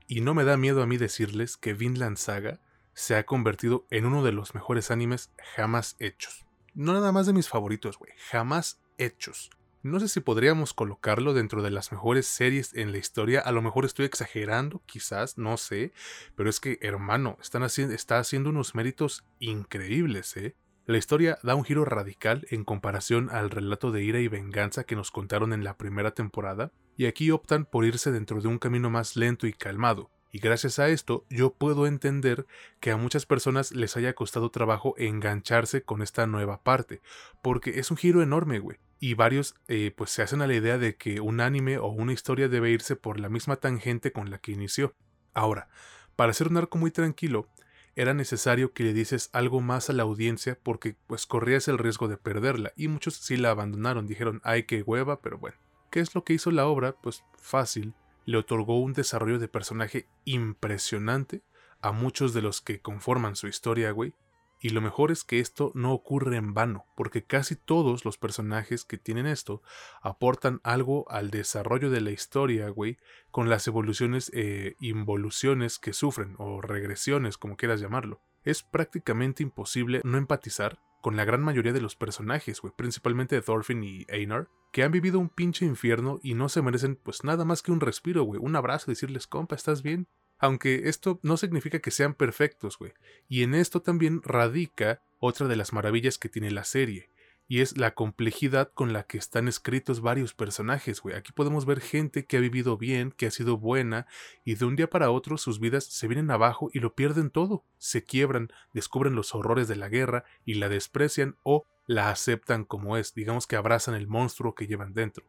y no me da miedo a mí decirles que Vinland Saga se ha convertido en uno de los mejores animes jamás hechos. No nada más de mis favoritos, güey, jamás hechos. No sé si podríamos colocarlo dentro de las mejores series en la historia. A lo mejor estoy exagerando, quizás, no sé. Pero es que, hermano, están está haciendo unos méritos increíbles, ¿eh? La historia da un giro radical en comparación al relato de ira y venganza que nos contaron en la primera temporada, y aquí optan por irse dentro de un camino más lento y calmado. Y gracias a esto yo puedo entender que a muchas personas les haya costado trabajo engancharse con esta nueva parte, porque es un giro enorme, güey y varios eh, pues se hacen a la idea de que un anime o una historia debe irse por la misma tangente con la que inició. Ahora, para hacer un arco muy tranquilo, era necesario que le dices algo más a la audiencia porque pues corrías el riesgo de perderla y muchos sí la abandonaron, dijeron ay qué hueva, pero bueno. ¿Qué es lo que hizo la obra? Pues fácil, le otorgó un desarrollo de personaje impresionante a muchos de los que conforman su historia, güey, y lo mejor es que esto no ocurre en vano, porque casi todos los personajes que tienen esto aportan algo al desarrollo de la historia, güey, con las evoluciones e involuciones que sufren, o regresiones, como quieras llamarlo. Es prácticamente imposible no empatizar con la gran mayoría de los personajes, güey, principalmente Thorfinn y Einar, que han vivido un pinche infierno y no se merecen pues nada más que un respiro, güey, un abrazo, decirles, compa, ¿estás bien? Aunque esto no significa que sean perfectos, güey. Y en esto también radica otra de las maravillas que tiene la serie. Y es la complejidad con la que están escritos varios personajes, güey. Aquí podemos ver gente que ha vivido bien, que ha sido buena, y de un día para otro sus vidas se vienen abajo y lo pierden todo. Se quiebran, descubren los horrores de la guerra y la desprecian o la aceptan como es, digamos que abrazan el monstruo que llevan dentro.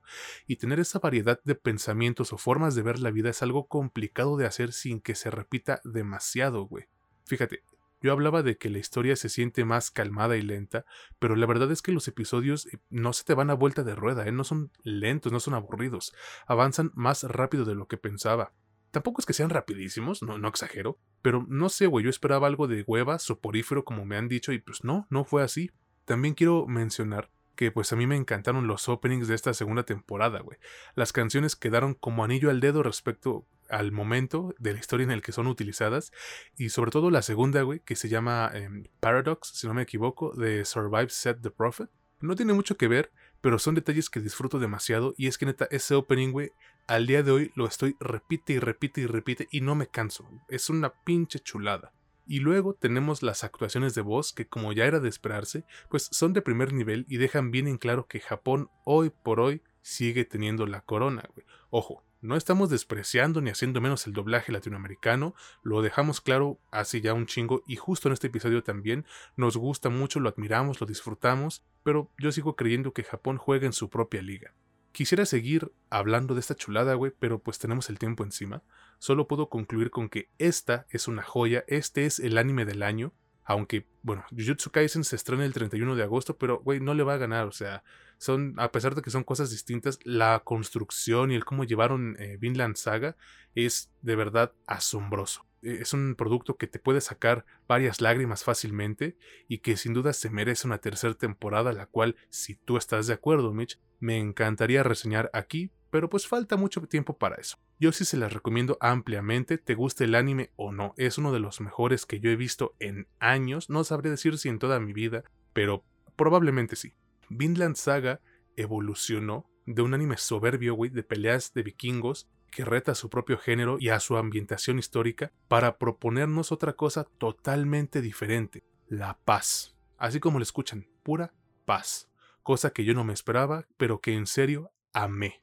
Y tener esa variedad de pensamientos o formas de ver la vida es algo complicado de hacer sin que se repita demasiado, güey. Fíjate, yo hablaba de que la historia se siente más calmada y lenta, pero la verdad es que los episodios eh, no se te van a vuelta de rueda, ¿eh? no son lentos, no son aburridos, avanzan más rápido de lo que pensaba. tampoco es que sean rapidísimos, no, no exagero, pero no sé, güey, yo esperaba algo de hueva, soporífero, como me han dicho, y pues no, no fue así. También quiero mencionar que pues a mí me encantaron los openings de esta segunda temporada, güey. Las canciones quedaron como anillo al dedo respecto al momento de la historia en el que son utilizadas y sobre todo la segunda, güey, que se llama em, Paradox, si no me equivoco, de Survive Set the Prophet. No tiene mucho que ver, pero son detalles que disfruto demasiado y es que neta ese opening, güey, al día de hoy lo estoy repite y repite y repite y no me canso. Es una pinche chulada. Y luego tenemos las actuaciones de voz que como ya era de esperarse, pues son de primer nivel y dejan bien en claro que Japón hoy por hoy sigue teniendo la corona. Ojo, no estamos despreciando ni haciendo menos el doblaje latinoamericano, lo dejamos claro hace ya un chingo y justo en este episodio también nos gusta mucho, lo admiramos, lo disfrutamos, pero yo sigo creyendo que Japón juega en su propia liga. Quisiera seguir hablando de esta chulada, güey, pero pues tenemos el tiempo encima. Solo puedo concluir con que esta es una joya, este es el anime del año, aunque, bueno, Jujutsu Kaisen se estrena el 31 de agosto, pero, güey, no le va a ganar. O sea, son, a pesar de que son cosas distintas, la construcción y el cómo llevaron eh, Vinland Saga es de verdad asombroso. E, es un producto que te puede sacar varias lágrimas fácilmente y que sin duda se merece una tercera temporada, la cual, si tú estás de acuerdo, Mitch, me encantaría reseñar aquí, pero pues falta mucho tiempo para eso. Yo sí se las recomiendo ampliamente, te guste el anime o no, es uno de los mejores que yo he visto en años, no sabré decir si en toda mi vida, pero probablemente sí. Vinland Saga evolucionó de un anime soberbio, güey, de peleas de vikingos que reta a su propio género y a su ambientación histórica para proponernos otra cosa totalmente diferente, la paz. Así como lo escuchan, pura paz. Cosa que yo no me esperaba, pero que en serio amé.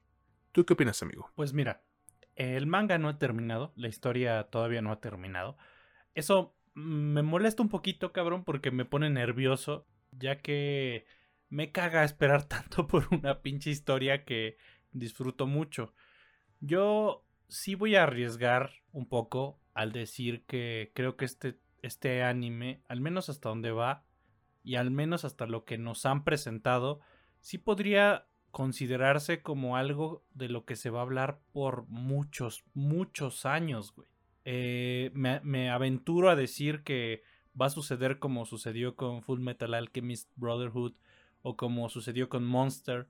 ¿Tú qué opinas, amigo? Pues mira, el manga no ha terminado, la historia todavía no ha terminado. Eso me molesta un poquito, cabrón, porque me pone nervioso, ya que me caga esperar <laughs> tanto por una pinche historia que disfruto mucho. Yo sí voy a arriesgar un poco al decir que creo que este, este anime, al menos hasta donde va, y al menos hasta lo que nos han presentado, sí podría considerarse como algo de lo que se va a hablar por muchos, muchos años, güey. Eh, me, aventuro a decir que va a suceder como sucedió con Full Metal Alchemist Brotherhood o como sucedió con Monster,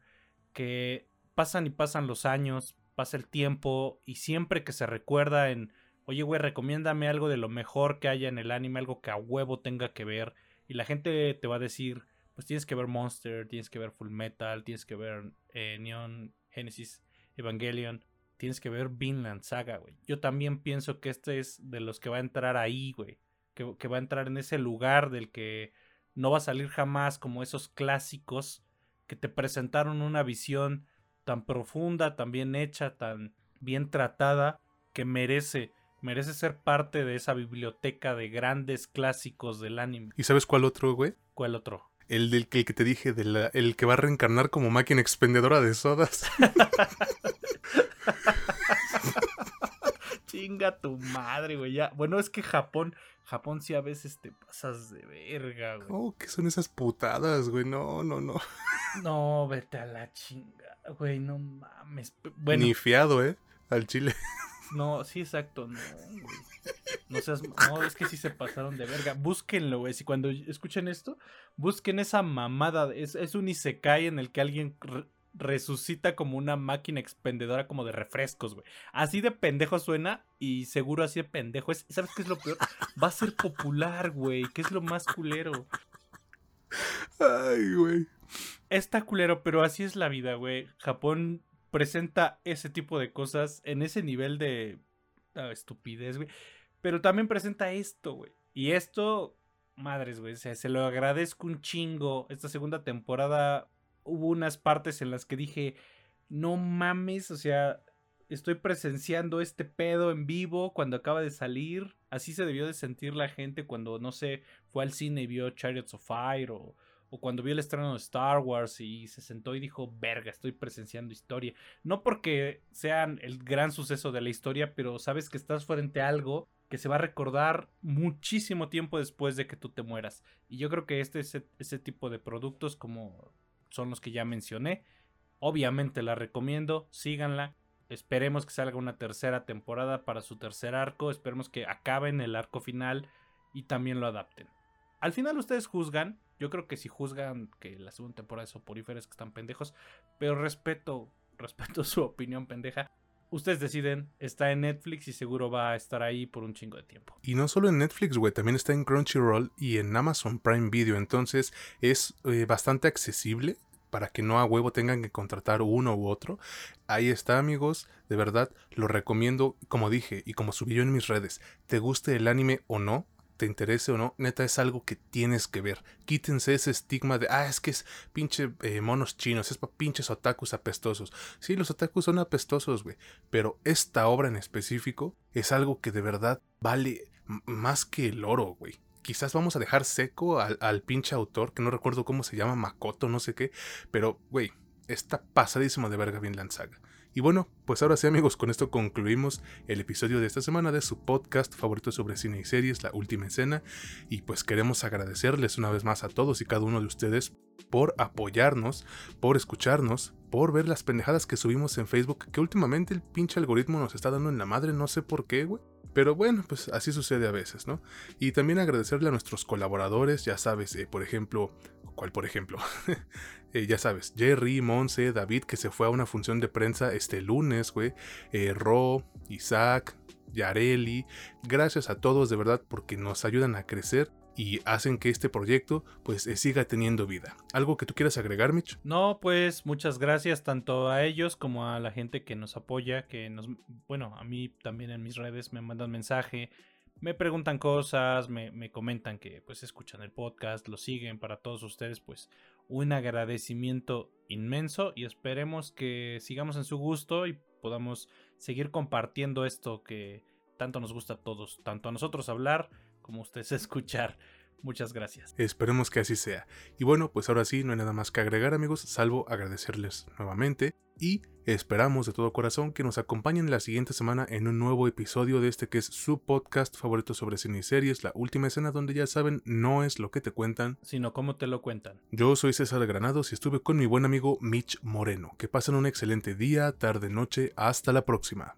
que pasan y pasan los años, pasa el tiempo y siempre que se recuerda en, oye, güey, recomiéndame algo de lo mejor que haya en el anime, algo que a huevo tenga que ver, y la gente te va a decir, pues tienes que ver Monster, tienes que ver Full Metal, tienes que ver eh, Neon Genesis Evangelion, tienes que ver Vinland Saga, güey. Yo también pienso que este es de los que va a entrar ahí, güey. Que, que, va a entrar en ese lugar del que no va a salir jamás como esos clásicos que te presentaron una visión tan profunda, tan bien hecha, tan bien tratada, que merece, merece ser parte de esa biblioteca de grandes clásicos del anime. ¿Y sabes cuál otro, güey? ¿Cuál otro? El del que, te dije, de el que va a reencarnar como máquina expendedora de sodas. <laughs> Chinga tu madre, güey. Ya. Bueno, es que Japón, Japón sí a veces te pasas de verga, güey. Oh, ¿qué son esas putadas, güey? No, no, no. No, vete a la chinga, güey, no mames. Bueno. Ni fiado, ¿eh? Al chile. <laughs> No, sí, exacto, no, güey. No seas. No, es que sí se pasaron de verga. Búsquenlo, güey. Si cuando escuchen esto, busquen esa mamada. Es, es un Isekai en el que alguien resucita como una máquina expendedora como de refrescos, güey. Así de pendejo suena y seguro así de pendejo es. ¿Sabes qué es lo peor? Va a ser popular, güey. ¿Qué es lo más culero? Ay, güey. Está culero, pero así es la vida, güey. Japón presenta ese tipo de cosas en ese nivel de ah, estupidez, güey. Pero también presenta esto, güey. Y esto, madres, güey. O sea, se lo agradezco un chingo. Esta segunda temporada hubo unas partes en las que dije, no mames, o sea, estoy presenciando este pedo en vivo cuando acaba de salir. Así se debió de sentir la gente cuando, no sé, fue al cine y vio Chariots of Fire o o cuando vio el estreno de Star Wars y se sentó y dijo, verga, estoy presenciando historia. No porque sean el gran suceso de la historia, pero sabes que estás frente a algo que se va a recordar muchísimo tiempo después de que tú te mueras. Y yo creo que este ese, ese tipo de productos como son los que ya mencioné. Obviamente la recomiendo, síganla. Esperemos que salga una tercera temporada para su tercer arco. Esperemos que acaben el arco final y también lo adapten. Al final ustedes juzgan. Yo creo que si juzgan que la segunda temporada de Soporíferos que están pendejos. Pero respeto, <laughs> respeto su opinión pendeja. Ustedes deciden, está en Netflix y seguro va a estar ahí por un chingo de tiempo. Y no solo en Netflix, güey, también está en Crunchyroll y en Amazon Prime Video. Entonces es eh, bastante accesible para que no a huevo tengan que contratar uno u otro. Ahí está, amigos. De verdad, lo recomiendo, como dije y como subí yo en mis redes. Te guste el anime o no, te interese o no, neta es algo que tienes que ver. Quítense ese estigma de, ah, es que es pinche eh, monos chinos, es para pinches otakus apestosos. Sí, los otakus son apestosos, güey, pero esta obra en específico es algo que de verdad vale más que el oro, güey. Quizás vamos a dejar seco al, al pinche autor, que no recuerdo cómo se llama, Makoto, no sé qué, pero, güey, está pasadísimo de verga bien Saga. Y bueno, pues ahora sí amigos, con esto concluimos el episodio de esta semana de su podcast favorito sobre cine y series, La Última Escena. Y pues queremos agradecerles una vez más a todos y cada uno de ustedes por apoyarnos, por escucharnos, por ver las pendejadas que subimos en Facebook, que últimamente el pinche algoritmo nos está dando en la madre, no sé por qué, güey. Pero bueno, pues así sucede a veces, ¿no? Y también agradecerle a nuestros colaboradores, ya sabes, eh, por ejemplo, ¿cuál por ejemplo? <laughs> Eh, ya sabes, Jerry, Monse, David, que se fue a una función de prensa este lunes, güey, eh, Ro, Isaac, Yareli, gracias a todos de verdad porque nos ayudan a crecer y hacen que este proyecto pues eh, siga teniendo vida. ¿Algo que tú quieras agregar, Mitch? No, pues muchas gracias tanto a ellos como a la gente que nos apoya, que nos, bueno, a mí también en mis redes me mandan mensaje, me preguntan cosas, me, me comentan que pues escuchan el podcast, lo siguen, para todos ustedes pues un agradecimiento inmenso y esperemos que sigamos en su gusto y podamos seguir compartiendo esto que tanto nos gusta a todos, tanto a nosotros hablar como ustedes escuchar. Muchas gracias. Esperemos que así sea. Y bueno, pues ahora sí, no hay nada más que agregar amigos, salvo agradecerles nuevamente y esperamos de todo corazón que nos acompañen la siguiente semana en un nuevo episodio de este que es su podcast favorito sobre cine y series, la última escena donde ya saben no es lo que te cuentan, sino cómo te lo cuentan. Yo soy César Granados y estuve con mi buen amigo Mitch Moreno. Que pasen un excelente día, tarde, noche, hasta la próxima.